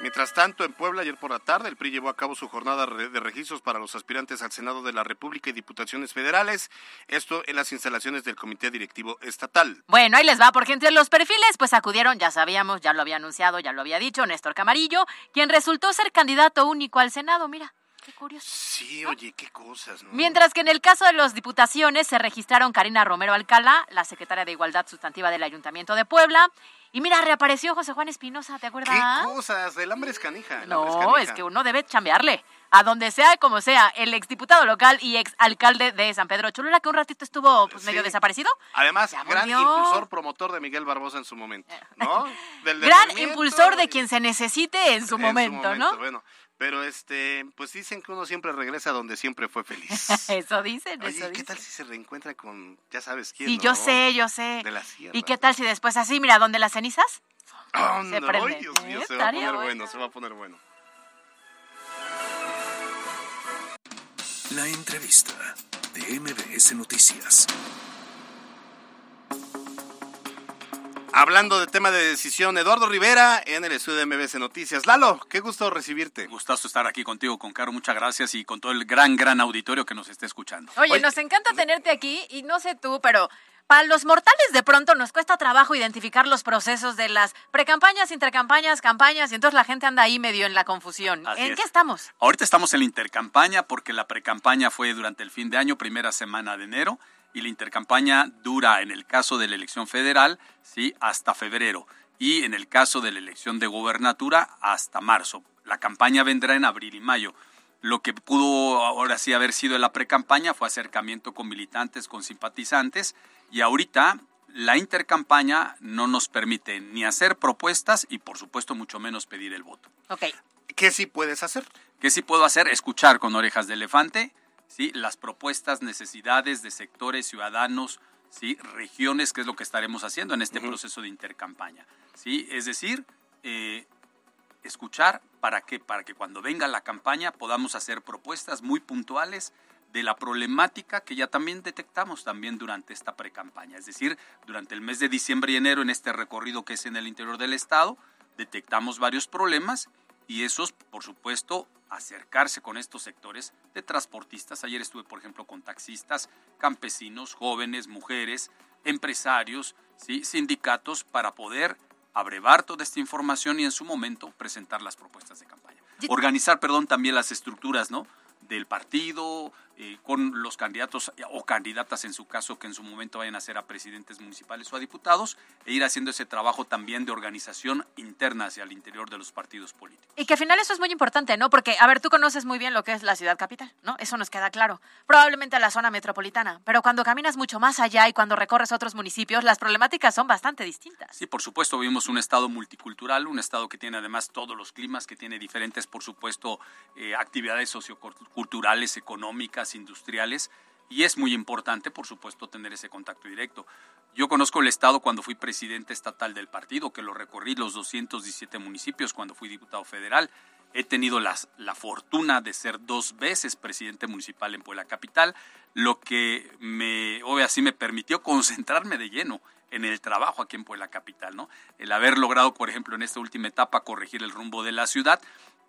Mientras tanto, en Puebla, ayer por la tarde, el PRI llevó a cabo su jornada de registros para los aspirantes al Senado de la República y diputaciones federales, esto en las instalaciones del Comité Directivo Estatal. Bueno, ahí les va, porque entre los perfiles, pues acudieron, ya sabíamos, ya lo había anunciado, ya lo había dicho, Néstor Camarillo, quien resultó ser candidato único al Senado, mira. Qué curioso. Sí, oye, qué cosas, ¿no? Mientras que en el caso de las diputaciones se registraron Karina Romero Alcalá, la secretaria de Igualdad Sustantiva del Ayuntamiento de Puebla, y mira, reapareció José Juan Espinosa, ¿te acuerdas? ¿Qué cosas? El hambre es canija. el hambre No, canija. es que uno debe chambearle. A donde sea, como sea, el exdiputado local y exalcalde de San Pedro Cholula, que un ratito estuvo pues, medio desaparecido. Además, gran impulsor, promotor de Miguel Barbosa en su momento, ¿no? Del Gran impulsor de y- quien se necesite en su, en momento, ¿no? Bueno, pero este, pues dicen que uno siempre regresa donde siempre fue feliz. Eso dicen, Oye, eso ¿qué dicen. tal si se reencuentra con, ya sabes quién? Sí, ¿no? yo sé, yo sé. De la sierra. ¿Y qué tal si después así, mira, donde las cenizas? Se no, prende? ay, Dios mío, Eh, se va a poner bueno, bueno. se va a poner bueno. La entrevista de MBS Noticias. Hablando de tema de decisión, Eduardo Rivera en el estudio de MBS Noticias. Lalo, qué gusto recibirte. Gustazo estar aquí contigo, con Caro. Muchas gracias y con todo el gran, gran auditorio que nos esté escuchando. Oye, Oye, nos encanta tenerte aquí y no sé tú, pero para los mortales de pronto nos cuesta trabajo identificar los procesos de las precampañas, intercampañas, campañas y entonces la gente anda ahí medio en la confusión. Así ¿En es. qué estamos? Ahorita estamos en la intercampaña porque la precampaña fue durante el fin de año, primera semana de enero, y la intercampaña dura, en el caso de la elección federal, sí, hasta febrero, y en el caso de la elección de gobernatura, hasta marzo. La campaña vendrá en abril y mayo. Lo que pudo ahora sí haber sido la precampaña fue acercamiento con militantes, con simpatizantes, y ahorita la intercampaña no nos permite ni hacer propuestas y por supuesto mucho menos pedir el voto. Ok. ¿Qué sí puedes hacer? ¿Qué sí puedo hacer? Escuchar con orejas de elefante, ¿sí? Las propuestas, necesidades de sectores, ciudadanos, ¿sí? Regiones, que es lo que estaremos haciendo en este proceso de intercampaña, ¿sí? Es decir, eh, escuchar, ¿para qué? Para que cuando venga la campaña podamos hacer propuestas muy puntuales de la problemática que ya también detectamos también durante esta precampaña. Es decir, durante el mes de diciembre y enero en este recorrido que es en el interior del estado, detectamos varios problemas y esos, por supuesto, acercarse con estos sectores de transportistas. Ayer estuve, por ejemplo, con taxistas, campesinos, jóvenes, mujeres, empresarios, ¿sí? sindicatos, para poder abrevar toda esta información y en su momento presentar las propuestas de campaña. Organizar, perdón, también las estructuras, ¿no? del partido, eh, con los candidatos o candidatas en su caso que en su momento vayan a ser a presidentes municipales o a diputados, e ir haciendo ese trabajo también de organización interna hacia el interior de los partidos políticos. Y que al final eso es muy importante, ¿no? Porque, a ver, tú conoces muy bien lo que es la ciudad capital, ¿no? Eso nos queda claro. Probablemente la zona metropolitana, pero cuando caminas mucho más allá y cuando recorres otros municipios, las problemáticas son bastante distintas. Sí, por supuesto, vivimos un estado multicultural, un estado que tiene además todos los climas, que tiene diferentes, por supuesto, eh, actividades socioculturales, económicas, industriales, y es muy importante, por supuesto, tener ese contacto directo. Yo conozco el Estado cuando fui presidente estatal del partido, que lo recorrí los 217 municipios cuando fui diputado federal. He tenido la fortuna de ser dos veces presidente municipal en Puebla Capital, lo que me, obvio, me permitió concentrarme de lleno en el trabajo aquí en Puebla Capital, ¿no? El haber logrado, por ejemplo, en esta última etapa corregir el rumbo de la ciudad,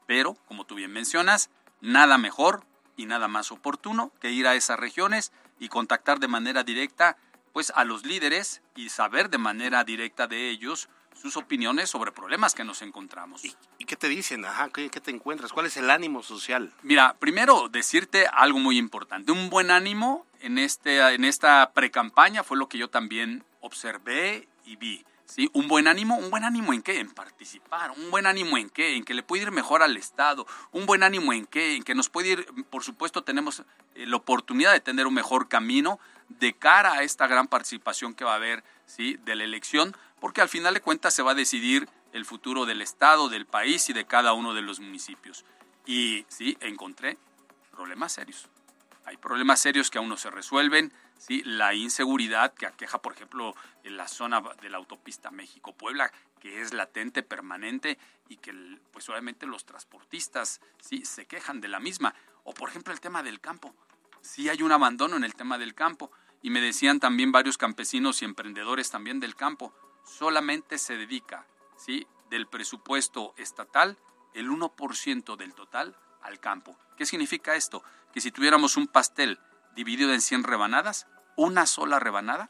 pero, como tú bien mencionas, nada mejor y nada más oportuno que ir a esas regiones y contactar de manera directa pues a los líderes y saber de manera directa de ellos sus opiniones sobre problemas que nos encontramos. ¿Y, qué te dicen? Ajá, ¿qué, ¿qué, te encuentras? ¿Cuál es el ánimo social? Mira, primero decirte algo muy importante. Un buen ánimo en, este, en esta precampaña fue lo que yo también observé y vi. ¿Sí? Un buen ánimo, ¿un buen ánimo en qué? En participar, un buen ánimo en qué? En que le puede ir mejor al Estado, un buen ánimo en qué? En que nos puede ir, por supuesto, tenemos eh, la oportunidad de tener un mejor camino de cara a esta gran participación que va a haber, ¿sí? De la elección, porque al final de cuentas se va a decidir el futuro del Estado, del país y de cada uno de los municipios. Y sí, encontré problemas serios. Hay problemas serios que aún no se resuelven, ¿sí? la inseguridad que aqueja, por ejemplo, en la zona de la autopista México-Puebla, que es latente, permanente, y que pues obviamente los transportistas ¿sí? se quejan de la misma. O por ejemplo el tema del campo. Sí hay un abandono en el tema del campo. Y me decían también varios campesinos y emprendedores también del campo, solamente se dedica ¿sí? del presupuesto estatal el 1% del total al campo. ¿Qué significa esto? Que si tuviéramos un pastel dividido en 100 rebanadas, una sola rebanada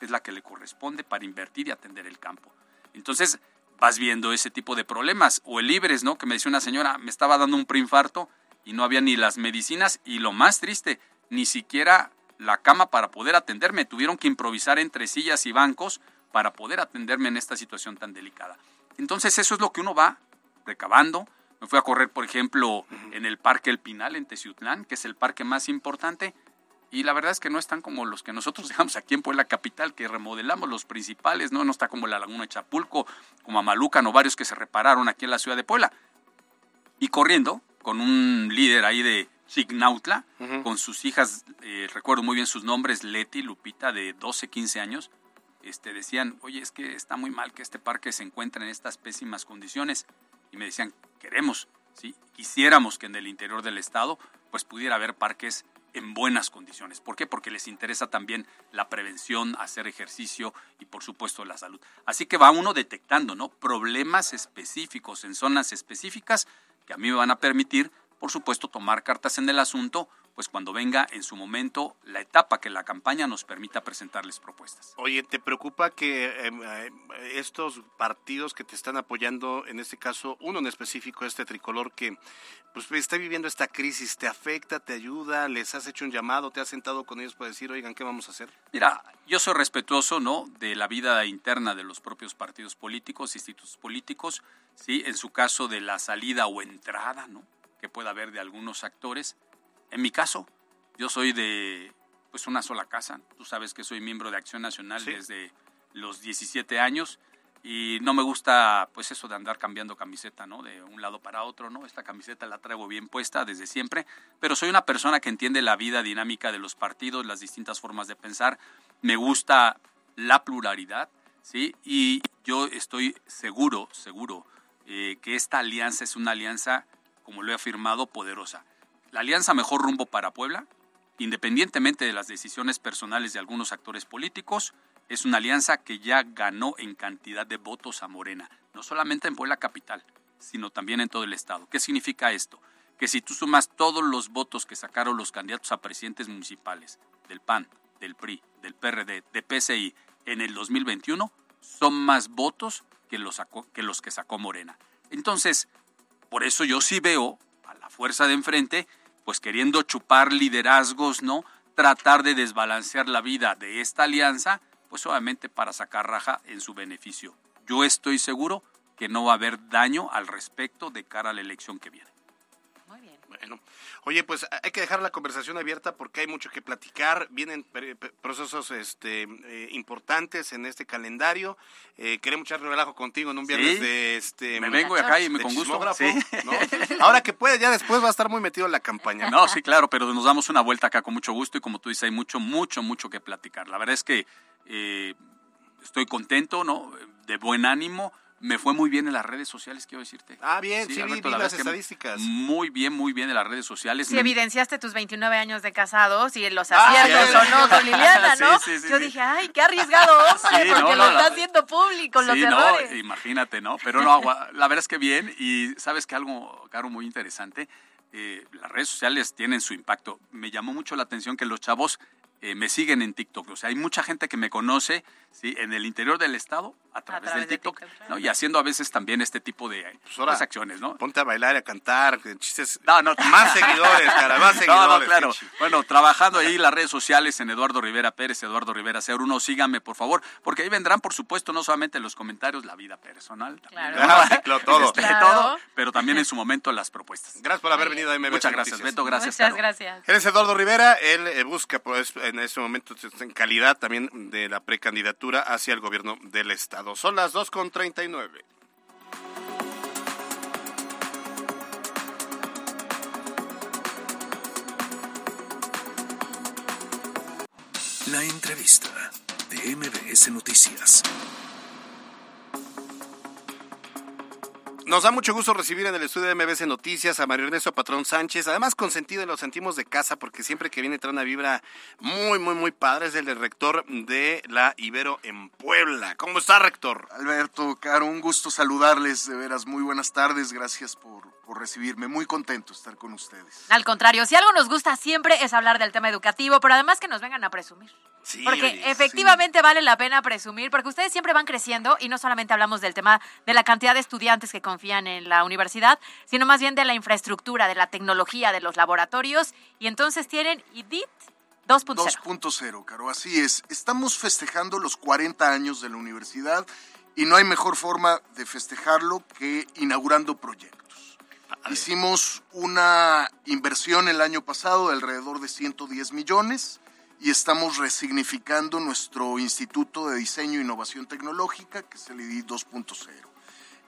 es la que le corresponde para invertir y atender el campo. Entonces, vas viendo ese tipo de problemas. O el Libres, ¿no? Que me decía una señora, me estaba dando un preinfarto y no había ni las medicinas y lo más triste, ni siquiera la cama para poder atenderme. Tuvieron que improvisar entre sillas y bancos para poder atenderme en esta situación tan delicada. Entonces, eso es lo que uno va recabando. Me fui a correr, por ejemplo, en el Parque El Pinal, en Teciutlán, que es el parque más importante y la verdad es que no están como los que nosotros dejamos aquí en Puebla Capital, que remodelamos los principales, ¿no? No está como la Laguna de Chapulco, como Amalucan o varios que se repararon aquí en la ciudad de Puebla. Y corriendo con un líder ahí de Chignautla, con sus hijas, eh, recuerdo muy bien sus nombres, Leti, Lupita, de 12, 15 años, este, decían, oye, es que está muy mal que este parque se encuentre en estas pésimas condiciones. Y me decían, queremos, ¿sí? quisiéramos que en el interior del estado pues pudiera haber parques en buenas condiciones. ¿Por qué? Porque les interesa también la prevención, hacer ejercicio y por supuesto la salud. Así que va uno detectando, ¿no? Problemas específicos en zonas específicas que a mí me van a permitir, por supuesto, tomar cartas en el asunto, pues cuando venga en su momento la etapa que la campaña nos permita presentarles propuestas. Oye, ¿te preocupa que em, eh, estos partidos que te están apoyando, en este caso uno en específico, este tricolor que pues está viviendo esta crisis, te afecta, te ayuda, les has hecho un llamado, te has sentado con ellos para decir, oigan, ¿qué vamos a hacer? Mira, yo soy respetuoso, ¿no? De la vida interna de los propios partidos políticos, institutos políticos, sí, en su caso de la salida o entrada, ¿no? Que pueda haber de algunos actores en mi caso, yo soy de pues una sola casa. Tú sabes que soy miembro de Acción Nacional desde los 17 años y no me gusta pues eso de andar cambiando camiseta, ¿no? De un lado para otro, ¿no? Esta camiseta la traigo bien puesta desde siempre, pero soy una persona que entiende la vida dinámica de los partidos, las distintas formas de pensar. Me gusta la pluralidad, ¿sí? Y yo estoy seguro, seguro eh, que esta alianza es una alianza, como lo he afirmado, poderosa. La alianza Mejor Rumbo para Puebla, independientemente de las decisiones personales de algunos actores políticos, es una alianza que ya ganó en cantidad de votos a Morena, no solamente en Puebla Capital, sino también en todo el Estado. ¿Qué significa esto? Que si tú sumas todos los votos que sacaron los candidatos a presidentes municipales del PAN, del PRI, del PRD, de PCI en el 2021, son más votos que los, que los que sacó Morena. Entonces, por eso yo sí veo a la fuerza de enfrente, pues queriendo chupar liderazgos, ¿no? Tratar de desbalancear la vida de esta alianza, pues obviamente para sacar raja en su beneficio. Yo estoy seguro que no va a haber daño al respecto de cara a la elección que viene. Bueno, oye, pues hay que dejar la conversación abierta porque hay mucho que platicar. Vienen procesos este, eh, importantes en este calendario. Eh, queremos echar relajo contigo en un viernes de este. Me vengo acá y me con gusto. ¿no? Ahora que puede, ya después va a estar muy metido en la campaña. No, sí, claro, pero nos damos una vuelta acá con mucho gusto y como tú dices, hay mucho, mucho, mucho que platicar. La verdad es que eh, estoy contento, ¿no? De buen ánimo me fue muy bien en las redes sociales, quiero decirte. Ah, bien, sí, vi, las estadísticas. Muy bien, muy bien en las redes sociales. Sí, evidenciaste tus 29 años de casados y los ah, aciertos o no con Liliana, ¿no? Yo dije, ay, qué arriesgado hombre, porque lo está haciendo público los errores. No, imagínate, ¿no? Pero no, la verdad es que bien y sabes que algo, Caro, muy interesante, eh, las redes sociales tienen su impacto. Me llamó mucho la atención que los chavos eh, me siguen en TikTok. O sea, hay mucha gente que me conoce ¿sí? en el interior del estado a través, del TikTok, ¿no? y haciendo a veces también este tipo de pues pues, acciones. ¿no? Ponte a bailar, a cantar, chistes. No, no, más seguidores, cara, más seguidores. No, no, claro. Bueno, trabajando ahí las redes sociales en Eduardo Rivera Pérez, Eduardo Rivera Ser uno, síganme por favor, porque ahí vendrán, por supuesto, no solamente los comentarios, la vida personal, claro. Todo. Este, todo, pero también en su momento las propuestas. Gracias por haber venido a MBS Muchas gracias, Beto, gracias. Muchas gracias. Él es Eduardo Rivera, él eh, busca pues en ese momento en calidad también de la precandidatura hacia el gobierno del estado. Son las 2.39. La entrevista de MBS Noticias. Nos da mucho gusto recibir en el estudio de MBC Noticias a Mario Ernesto Patrón Sánchez, además consentido y lo sentimos de casa porque siempre que viene trae una vibra muy, muy, muy padre. Es el rector de la Ibero en Puebla. ¿Cómo está, rector? Alberto, Caro, un gusto saludarles, de veras, muy buenas tardes, gracias por, por recibirme, muy contento de estar con ustedes. Al contrario, si algo nos gusta siempre es hablar del tema educativo, pero además que nos vengan a presumir porque efectivamente vale la pena presumir, porque ustedes siempre van creciendo y no solamente hablamos del tema de la cantidad de estudiantes que confían en la universidad, sino más bien de la infraestructura, de la tecnología, de los laboratorios. Y entonces tienen IDIT 2.0. 2.0, Caro, así es. Estamos festejando los 40 años de la universidad y no hay mejor forma de festejarlo que inaugurando proyectos. Hicimos una inversión el año pasado de alrededor de 110 millones y estamos resignificando nuestro Instituto de Diseño e Innovación Tecnológica, que es el IDI 2.0.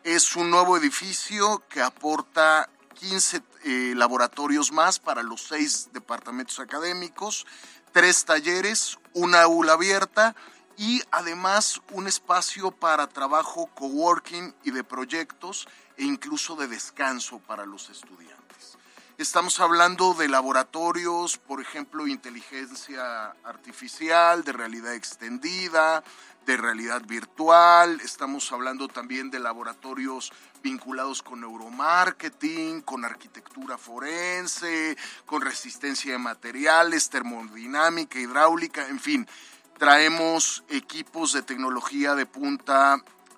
Es un nuevo edificio que aporta 15 eh, laboratorios más para los seis departamentos académicos, tres talleres, una aula abierta y además un espacio para trabajo coworking y de proyectos e incluso de descanso para los estudiantes. Estamos hablando de laboratorios, por ejemplo, inteligencia artificial, de realidad extendida, de realidad virtual. Estamos hablando también de laboratorios vinculados con neuromarketing, con arquitectura forense, con resistencia de materiales, termodinámica, hidráulica, en fin. Traemos equipos de tecnología de punta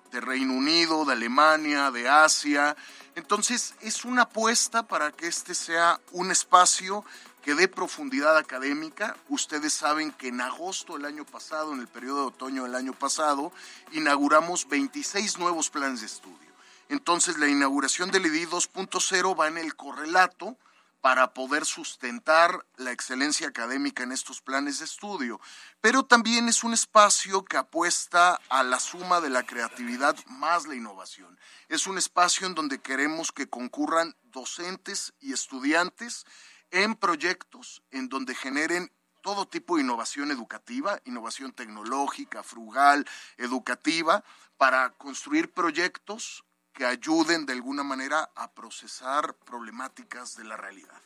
de Reino Unido, de Alemania, de Asia entonces es una apuesta para que este sea un espacio que dé profundidad académica. Ustedes saben que en agosto del año pasado, en el periodo de otoño del año pasado, inauguramos 26 nuevos planes de estudio. Entonces la inauguración del IDI 2.0 va en el correlato para poder sustentar la excelencia académica en estos planes de estudio, pero también es un espacio que apuesta a la suma de la creatividad más la innovación. Es un espacio en donde queremos que concurran docentes y estudiantes en proyectos en donde generen todo tipo de innovación educativa, innovación tecnológica, frugal, educativa, para construir proyectos que ayuden de alguna manera a procesar problemáticas de la realidad.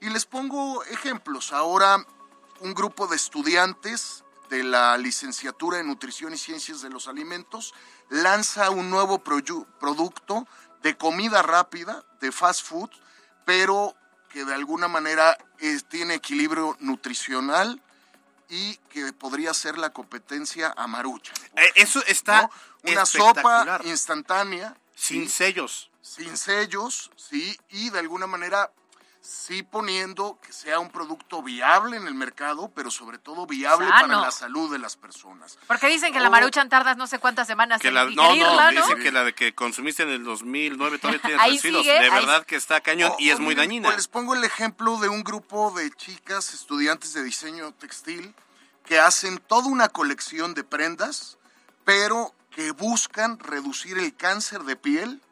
Y les pongo ejemplos. Ahora un grupo de estudiantes de la licenciatura en Nutrición y Ciencias de los Alimentos lanza un nuevo producto de comida rápida, de fast food, pero que de alguna manera eh, tiene equilibrio nutricional y que podría ser la competencia a Marucha. Eh, eso está Una sopa instantánea. Sin ¿sí? sellos. Sin sellos, sí, y de alguna manera sí poniendo que sea un producto viable en el mercado, pero sobre todo viable Sano. para la salud de las personas. Porque dicen que la maruchan tardas no sé cuántas semanas Que en la, no, no, ¿no? dice que la de que consumiste en el 2009 todavía tiene Ahí residuos. sigue, de ahí- verdad que está cañón O- y es muy miren, dañina. pues les pongo el ejemplo de un grupo de chicas estudiantes de diseño textil que hacen toda una colección de prendas, pero que buscan reducir el cáncer de piel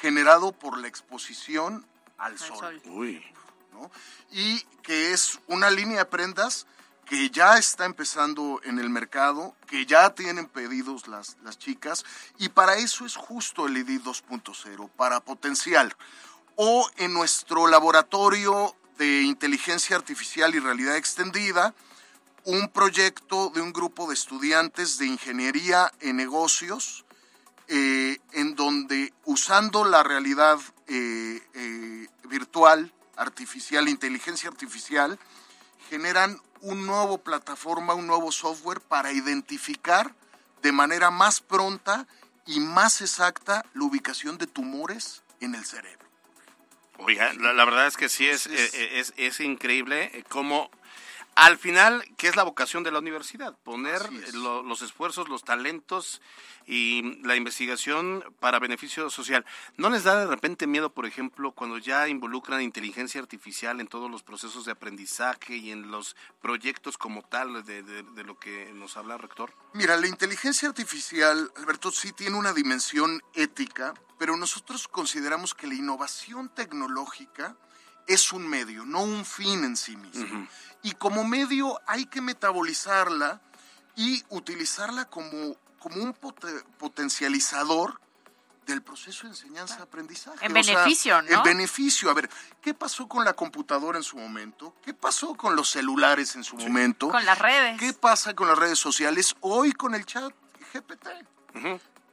generado por la exposición al sol. Uy. ¿no? Y que es una línea de prendas que ya está empezando en el mercado, que ya tienen pedidos las, las chicas, y para eso es justo el ID 2.0, para potencial. O en nuestro laboratorio de inteligencia artificial y realidad extendida, un proyecto de un grupo de estudiantes de ingeniería en negocios, eh, en donde usando la realidad eh, eh, virtual, artificial, inteligencia artificial, generan un nuevo plataforma, un nuevo software para identificar de manera más pronta y más exacta la ubicación de tumores en el cerebro. Oiga, la, la verdad es que sí es, es, es increíble cómo al final, ¿qué es la vocación de la universidad? Poner lo- los esfuerzos, los talentos y la investigación para beneficio social. ¿No les da de repente miedo, por ejemplo, cuando ya involucran inteligencia artificial en todos los procesos de aprendizaje y en los proyectos como tal de, de- de lo que nos habla el rector? Mira, la inteligencia artificial, Alberto, sí tiene una dimensión ética, pero nosotros consideramos que la innovación tecnológica es un medio, no un fin en sí mismo. Y como medio hay que metabolizarla y utilizarla como, como un pote- potencializador del proceso de enseñanza-aprendizaje. En O sea, beneficio, ¿no? En beneficio. A ver, ¿qué pasó con la computadora en su momento? ¿Qué pasó con los celulares en su momento? Con las redes. ¿Qué pasa con las redes sociales? Hoy con el chat GPT.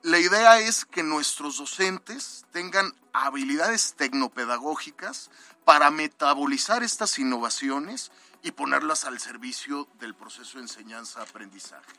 La idea es que nuestros docentes tengan habilidades tecnopedagógicas para metabolizar estas innovaciones y ponerlas al servicio del proceso de enseñanza-aprendizaje.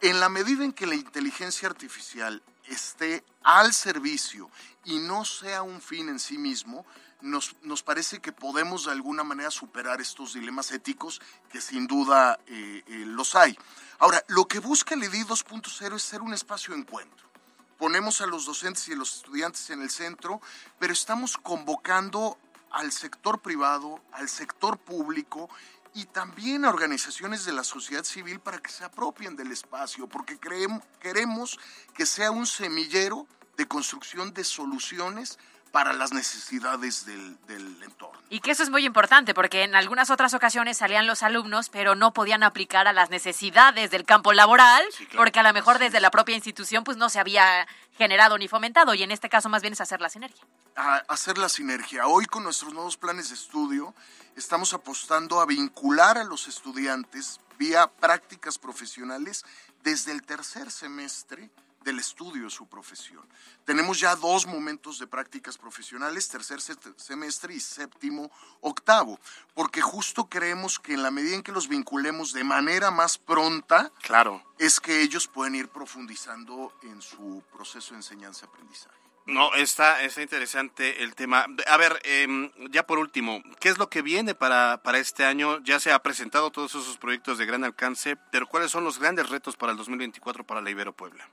En la medida en que la inteligencia artificial esté al servicio y no sea un fin en sí mismo, nos, nos parece que podemos de alguna manera superar estos dilemas éticos que sin duda eh, eh, los hay. Ahora, lo que busca el EDI 2.0 es ser un espacio de encuentro. Ponemos a los docentes y a los estudiantes en el centro, pero estamos convocando al sector privado, al sector público y también a organizaciones de la sociedad civil para que se apropien del espacio, porque creem- queremos que sea un semillero de construcción de soluciones para las necesidades del, del entorno. Y que eso es muy importante, porque en algunas otras ocasiones salían los alumnos, pero no podían aplicar a las necesidades del campo laboral, porque a lo mejor desde la propia institución pues no se había generado ni fomentado, y en este caso más bien es hacer la sinergia. a hacer la sinergia. Hoy con nuestros nuevos planes de estudio estamos apostando a vincular a los estudiantes vía prácticas profesionales desde el tercer semestre del estudio de su profesión. Tenemos ya dos momentos de prácticas profesionales, tercer se- semestre y séptimo, octavo, porque justo creemos que en la medida en que los vinculemos de manera más pronta, Claro. es que ellos pueden ir profundizando en su proceso de enseñanza-aprendizaje. No, está, está interesante el tema. A ver, em, ya por último, ¿qué es lo que viene para, para este año? Ya se ha presentado todos esos proyectos de gran alcance, pero ¿cuáles son los grandes retos para el 2024 para la Ibero Puebla?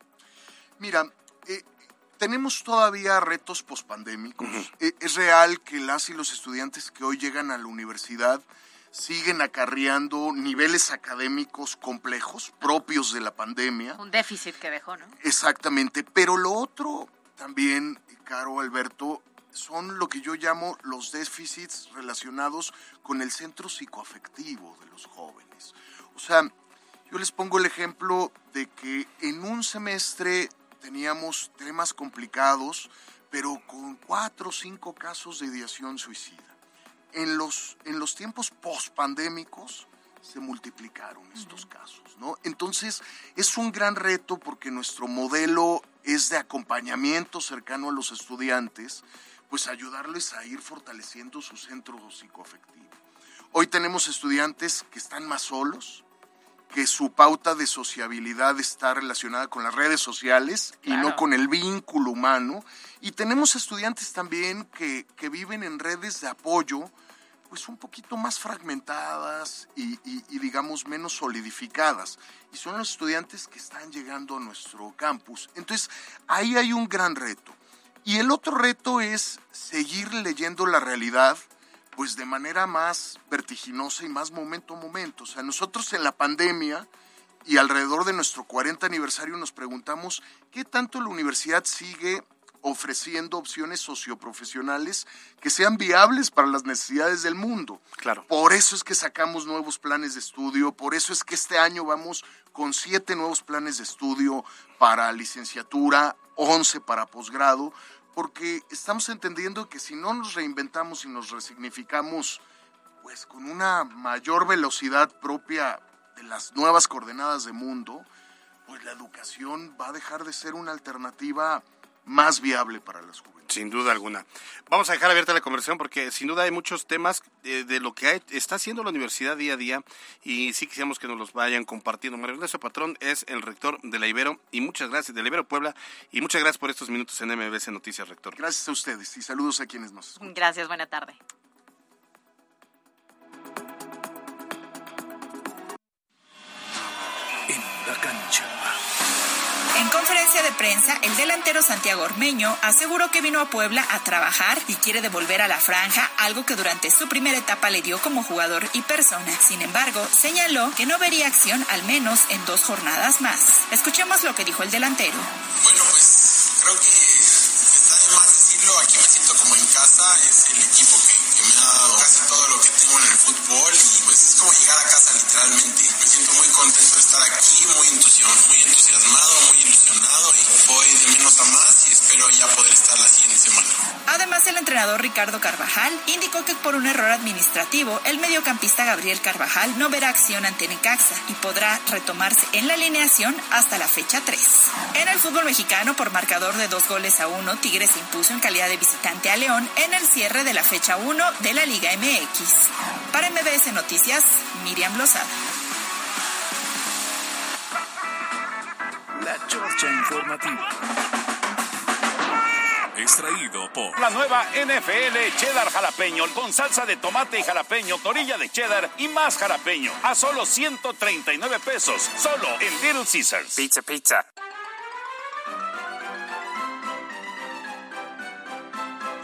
Mira, eh, tenemos todavía retos pospandémicos. Eh, es real que las y los estudiantes que hoy llegan a la universidad siguen acarreando niveles académicos complejos propios de la pandemia. Un déficit que dejó, ¿no? Exactamente, pero lo otro también, Caro Alberto, son lo que yo llamo los déficits relacionados con el centro psicoafectivo de los jóvenes. O sea, yo les pongo el ejemplo de que en un semestre teníamos temas complicados, pero con cuatro o cinco casos de ideación suicida. En los, en los tiempos post-pandémicos se multiplicaron estos casos, ¿no? Entonces, es un gran reto porque nuestro modelo es de acompañamiento cercano a los estudiantes, pues ayudarles a ir fortaleciendo su centro psicoafectivo. Hoy tenemos estudiantes que están más solos, que su pauta de sociabilidad está relacionada con las redes sociales y no con el vínculo humano. Y tenemos estudiantes también que, que viven en redes de apoyo, pues un poquito más fragmentadas y, y- y, digamos menos solidificadas. Y son los estudiantes que están llegando a nuestro campus. Entonces, ahí hay un gran reto. Y el otro reto es seguir leyendo la realidad pues de manera más vertiginosa y más momento a momento. O sea, nosotros en la pandemia y alrededor de nuestro 40 aniversario nos preguntamos qué tanto la universidad sigue ofreciendo opciones socioprofesionales que sean viables para las necesidades del mundo. Claro. Por eso es que sacamos nuevos planes de estudio, por eso es que este año vamos con siete nuevos planes de estudio para licenciatura, 11 para posgrado, porque estamos entendiendo que si no nos reinventamos y nos resignificamos, pues con una mayor velocidad propia de las nuevas coordenadas de mundo, pues la educación va a dejar de ser una alternativa más viable para las juventudes. Sin duda alguna. Vamos a dejar abierta la conversación porque sin duda hay muchos temas eh, de lo que hay- está haciendo la universidad día a día y sí quisiéramos que nos los vayan compartiendo. María Ernesto Patrón es el rector de la Ibero y muchas gracias, de la Ibero Puebla y muchas gracias por estos minutos en MBS Noticias, rector. Gracias a ustedes y saludos a quienes nos escuchan. Gracias, buena tarde. En la cancha. En conferencia de prensa, el delantero Santiago Ormeño aseguró que vino a Puebla a trabajar y quiere devolver a la franja algo que durante su primera etapa le dio como jugador y persona. Sin embargo, señaló que no vería acción al menos en dos jornadas más. Escuchemos lo que dijo el delantero. Bueno, pues creo que está de más decirlo, aquí me siento como en casa, es el equipo que, que me ha dado casi todo lo que tengo en el fútbol y pues es como llegar a casa literalmente. Me siento muy contento de estar aquí, muy, entusiasmado, muy ilusionado y voy de menos a más espero ya poder estar la siguiente semana. Además, el entrenador Ricardo Carvajal indicó que por un error administrativo, el mediocampista Gabriel Carvajal no verá acción ante Necaxa y podrá retomarse en la alineación hasta la fecha 3. En el fútbol mexicano, por marcador de dos goles a uno, Tigres se impuso en calidad de visitante a León en el cierre de la fecha 1 de la Liga MX. Para MBS Noticias, Miriam Lozada. La Chorcha Informativa. Extraído por La nueva NFL Cheddar Jalapeño con salsa de tomate y jalapeño, torilla de cheddar y más jalapeño a solo 139 pesos, solo en Little Caesars. Pizza, pizza.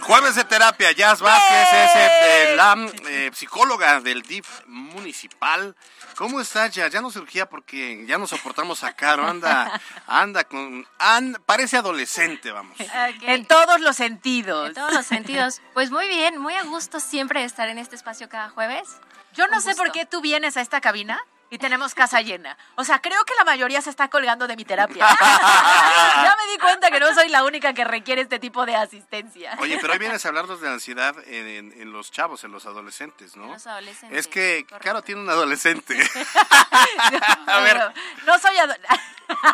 Jueves de terapia, Jazz Vázquez es eh, la eh, psicóloga del DIF municipal. ¿Cómo estás, ya? Ya no surgía porque ya no soportamos a Caro. Anda, anda con... an- parece adolescente, vamos. En todos los sentidos. En todos los sentidos. Pues muy bien, muy a gusto siempre estar en este espacio cada jueves. Yo no sé por qué tú vienes a esta cabina y tenemos casa llena. O sea, creo que la mayoría se está colgando de mi terapia. ya me di cuenta que no soy la única que requiere este tipo de asistencia. Oye, pero hoy vienes a hablarnos de ansiedad en, en- en los chavos, en los adolescentes, ¿no? En los adolescentes, Es que correcto. Caro tiene un adolescente. a ver. No soy ado-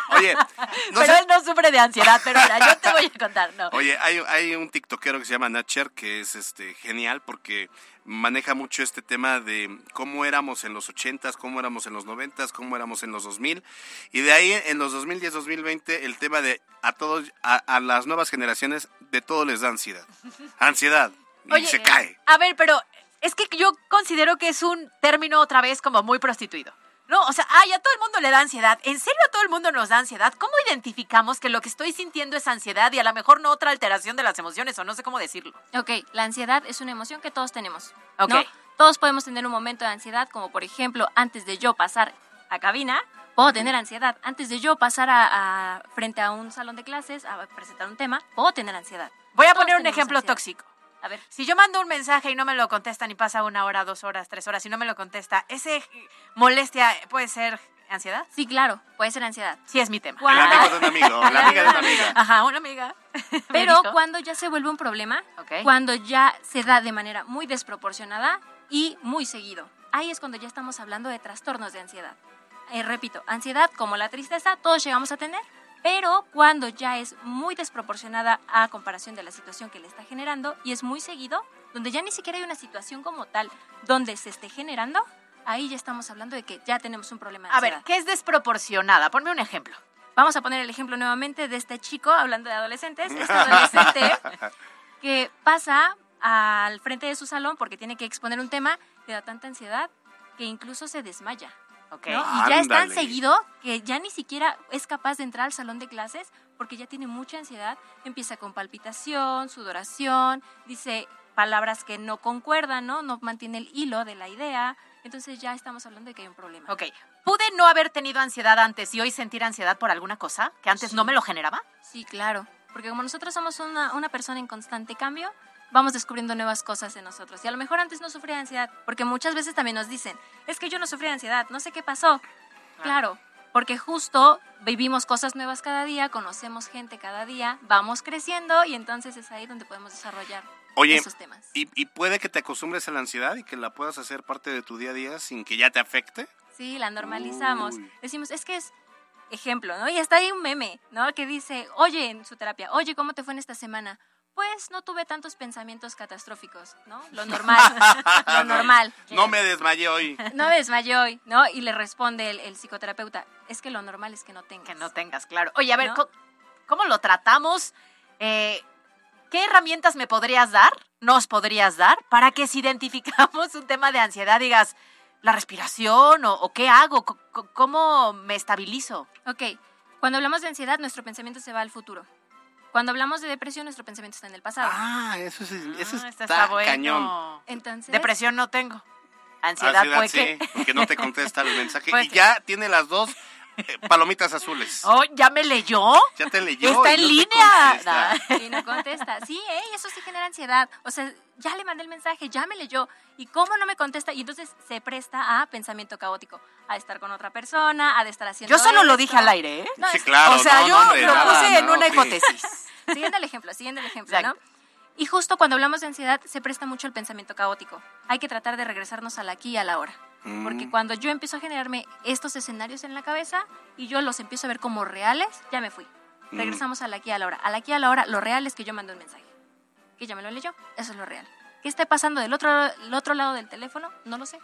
Oye, no pero sé- él no sufre de ansiedad, pero ahora yo te voy a contar, no. Oye, hay, hay un tiktokero que se llama Natcher que es este genial porque maneja mucho este tema de cómo éramos en los 80s, cómo éramos en los 90s, cómo éramos en los 2000 y de ahí en los 2010, 2020 el tema de a todos a, a las nuevas generaciones de todo les da ansiedad. Ansiedad y Oye, se cae. A ver, pero es que yo considero que es un término otra vez como muy prostituido. No, o sea, ay, a todo el mundo le da ansiedad. ¿En serio a todo el mundo nos da ansiedad? ¿Cómo identificamos que lo que estoy sintiendo es ansiedad y a lo mejor no otra alteración de las emociones o no sé cómo decirlo? Ok, la ansiedad es una emoción que todos tenemos. Ok. ¿no? Todos podemos tener un momento de ansiedad, como por ejemplo, antes de yo pasar a cabina, puedo tener ansiedad. Antes de yo pasar a, a- frente a un salón de clases a presentar un tema, puedo tener ansiedad. Voy a Todos poner un ejemplo ansiedad. tóxico. A ver. Si yo mando un mensaje y no me lo contestan y pasa una hora, dos horas, tres horas y no me lo contesta, ese molestia puede ser ansiedad? Sí, claro, puede ser ansiedad. Sí, es mi tema. El amigo de un amigo, la amiga de una amiga. Ajá, una amiga. Pero cuando ya se vuelve un problema, Ok. cuando ya se da de manera muy desproporcionada y muy seguido. Ahí es cuando ya estamos hablando de trastornos de ansiedad. Eh, repito, ansiedad como la tristeza, todos llegamos a tener, pero cuando ya es muy desproporcionada a comparación de la situación que le está generando y es muy seguido, donde ya ni siquiera hay una situación como tal donde se esté generando, ahí ya estamos hablando de que ya tenemos un problema de A ansiedad. ver, ¿qué es desproporcionada? Ponme un ejemplo. Vamos a poner el ejemplo nuevamente de este chico, hablando de adolescentes, este adolescente que pasa al frente de su salón porque tiene que exponer un tema, le da tanta ansiedad que incluso se desmaya. Ok. ¿no? Y ya es tan seguido que ya ni siquiera es capaz de entrar al salón de clases porque ya tiene mucha ansiedad, empieza con palpitación, sudoración, dice palabras que no concuerdan, ¿no? No mantiene el hilo de la idea, entonces ya estamos hablando de que hay un problema. Ok. ¿Pude no haber tenido ansiedad antes y hoy sentir ansiedad por alguna cosa que antes no me lo generaba? Sí, claro, porque como nosotros somos una, una persona en constante cambio, vamos descubriendo nuevas cosas en nosotros. Y a lo mejor antes no sufría de ansiedad, porque muchas veces también nos dicen, es que yo no sufría de ansiedad, no sé qué pasó. Claro, porque justo vivimos cosas nuevas cada día, conocemos gente cada día, vamos creciendo y entonces es ahí donde podemos desarrollar Oye, esos temas. y, y puede que te acostumbres a la ansiedad y que la puedas hacer parte de tu día a día sin que ya te afecte. Sí, la normalizamos. Uy. Decimos, es que es ejemplo, ¿no? Y está ahí un meme, ¿no? Que dice, oye, en su terapia, oye, ¿cómo te fue en esta semana? Pues no tuve tantos pensamientos catastróficos, ¿no? Lo normal, lo normal. No me desmayé hoy. No me desmayé hoy, ¿no? Y le responde el, el psicoterapeuta, es que lo normal es que no tengas. Que no tengas, claro. Oye, a ver, ¿No? ¿cómo, cómo lo tratamos? Eh, ¿Qué herramientas me podrías dar, nos podrías dar, para que si identificamos un tema de ansiedad digas, la respiración o, o qué hago, cómo me estabilizo? Ok, cuando hablamos de ansiedad, nuestro pensamiento se va al futuro. Cuando hablamos de depresión, nuestro pensamiento está en el pasado. Ah, eso, es, eso Ah, está, está bueno. cañón. Entonces, Depresión no tengo. Ansiedad, Ansiedad, sí, que... porque no te contesta el mensaje. Puede y que- ya tiene las dos palomitas azules. Oh, ¿ya me leyó? Ya te leyó. Está en no línea. Y no contesta. Sí, ey, eso sí genera ansiedad. O sea, ya le mandé el mensaje, ya me leyó. ¿Y cómo no me contesta? Y entonces se presta a pensamiento caótico. A estar con otra persona, a de estar haciendo Yo solo lo dije al aire, ¿eh? No, Sí, claro. o sea, no, yo no, hombre, lo nada, puse en no, una sí. hipótesis. Siguiendo el ejemplo, siguiendo el ejemplo, Exacto. ¿no? Y justo cuando hablamos de ansiedad, se presta mucho el pensamiento caótico. Hay que tratar de regresarnos al aquí y a la hora. Mm. Porque cuando yo empiezo a generarme estos escenarios en la cabeza y yo los empiezo a ver como reales, ya me fui. Mm. Regresamos al aquí y a la hora. Al aquí y a la hora, lo real es que yo mando un mensaje. Que ya me lo leyó, eso es lo real. ¿Qué esté pasando del otro, el otro lado del teléfono? No lo sé.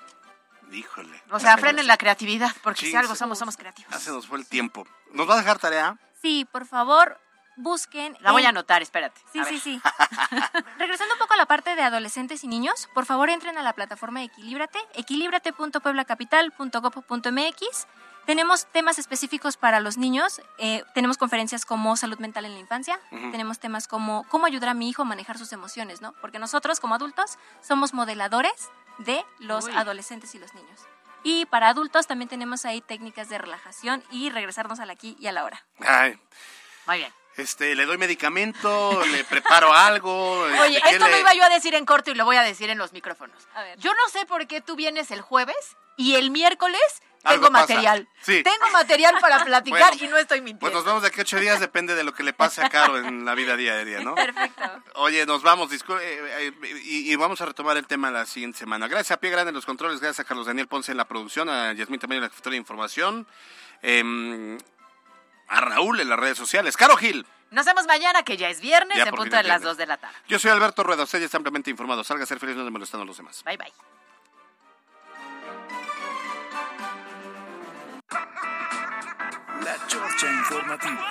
Híjole. O sea, frenen la creatividad, porque Sí, si algo somos, somos creativos. Ya se nos fue el tiempo. ¿Nos va a dejar tarea? Sí, por favor, busquen. La voy en- a anotar, espérate. Sí, A sí, ver. sí. Regresando un poco a la parte de adolescentes y niños, por favor entren a la plataforma de Equilíbrate, equilibrate.pueblacapital.gov.mx. Tenemos temas específicos para los niños, eh, tenemos conferencias como salud mental en la infancia, tenemos temas como cómo ayudar a mi hijo a manejar sus emociones, ¿no? Porque nosotros como adultos somos modeladores de los Uy. adolescentes y los niños. Y para adultos también tenemos ahí técnicas de relajación y regresarnos al aquí y a la hora. Ay, Muy bien. Este, le doy medicamento, le preparo algo. Oye, este, ¿qué esto le- lo iba yo a decir en corto y lo voy a decir en los micrófonos. A ver. Yo no sé por qué tú vienes el jueves y el miércoles tengo material. Sí. Tengo material para platicar Bueno, y no estoy Pues mintiendo. nos vemos de aquí a ocho días, depende de lo que le pase a Caro en la vida diaria, ¿no? Perfecto. Oye, nos vamos, discul- eh, eh, y, y vamos a retomar el tema la siguiente semana. Gracias a Pie Grande en los controles, gracias a Carlos Daniel Ponce en la producción, a Yasmín también en la jefatura de información, em, a Raúl en las redes sociales. Caro Gil, Nos vemos mañana, que ya es viernes, Ya en punto de las viernes. 2 de la tarde. yo soy Alberto Rueda, usted ya está ampliamente informado. Salga a ser feliz, no le molestando a los demás. Bye, bye. La Chorcha Informativa.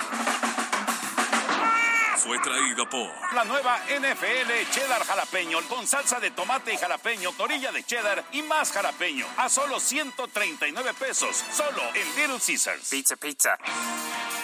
Fue traído por la nueva NFL Cheddar Jalapeño con salsa de tomate y jalapeño, torilla de cheddar y más jalapeño a solo 139 pesos, solo en Little Caesars. Pizza, pizza.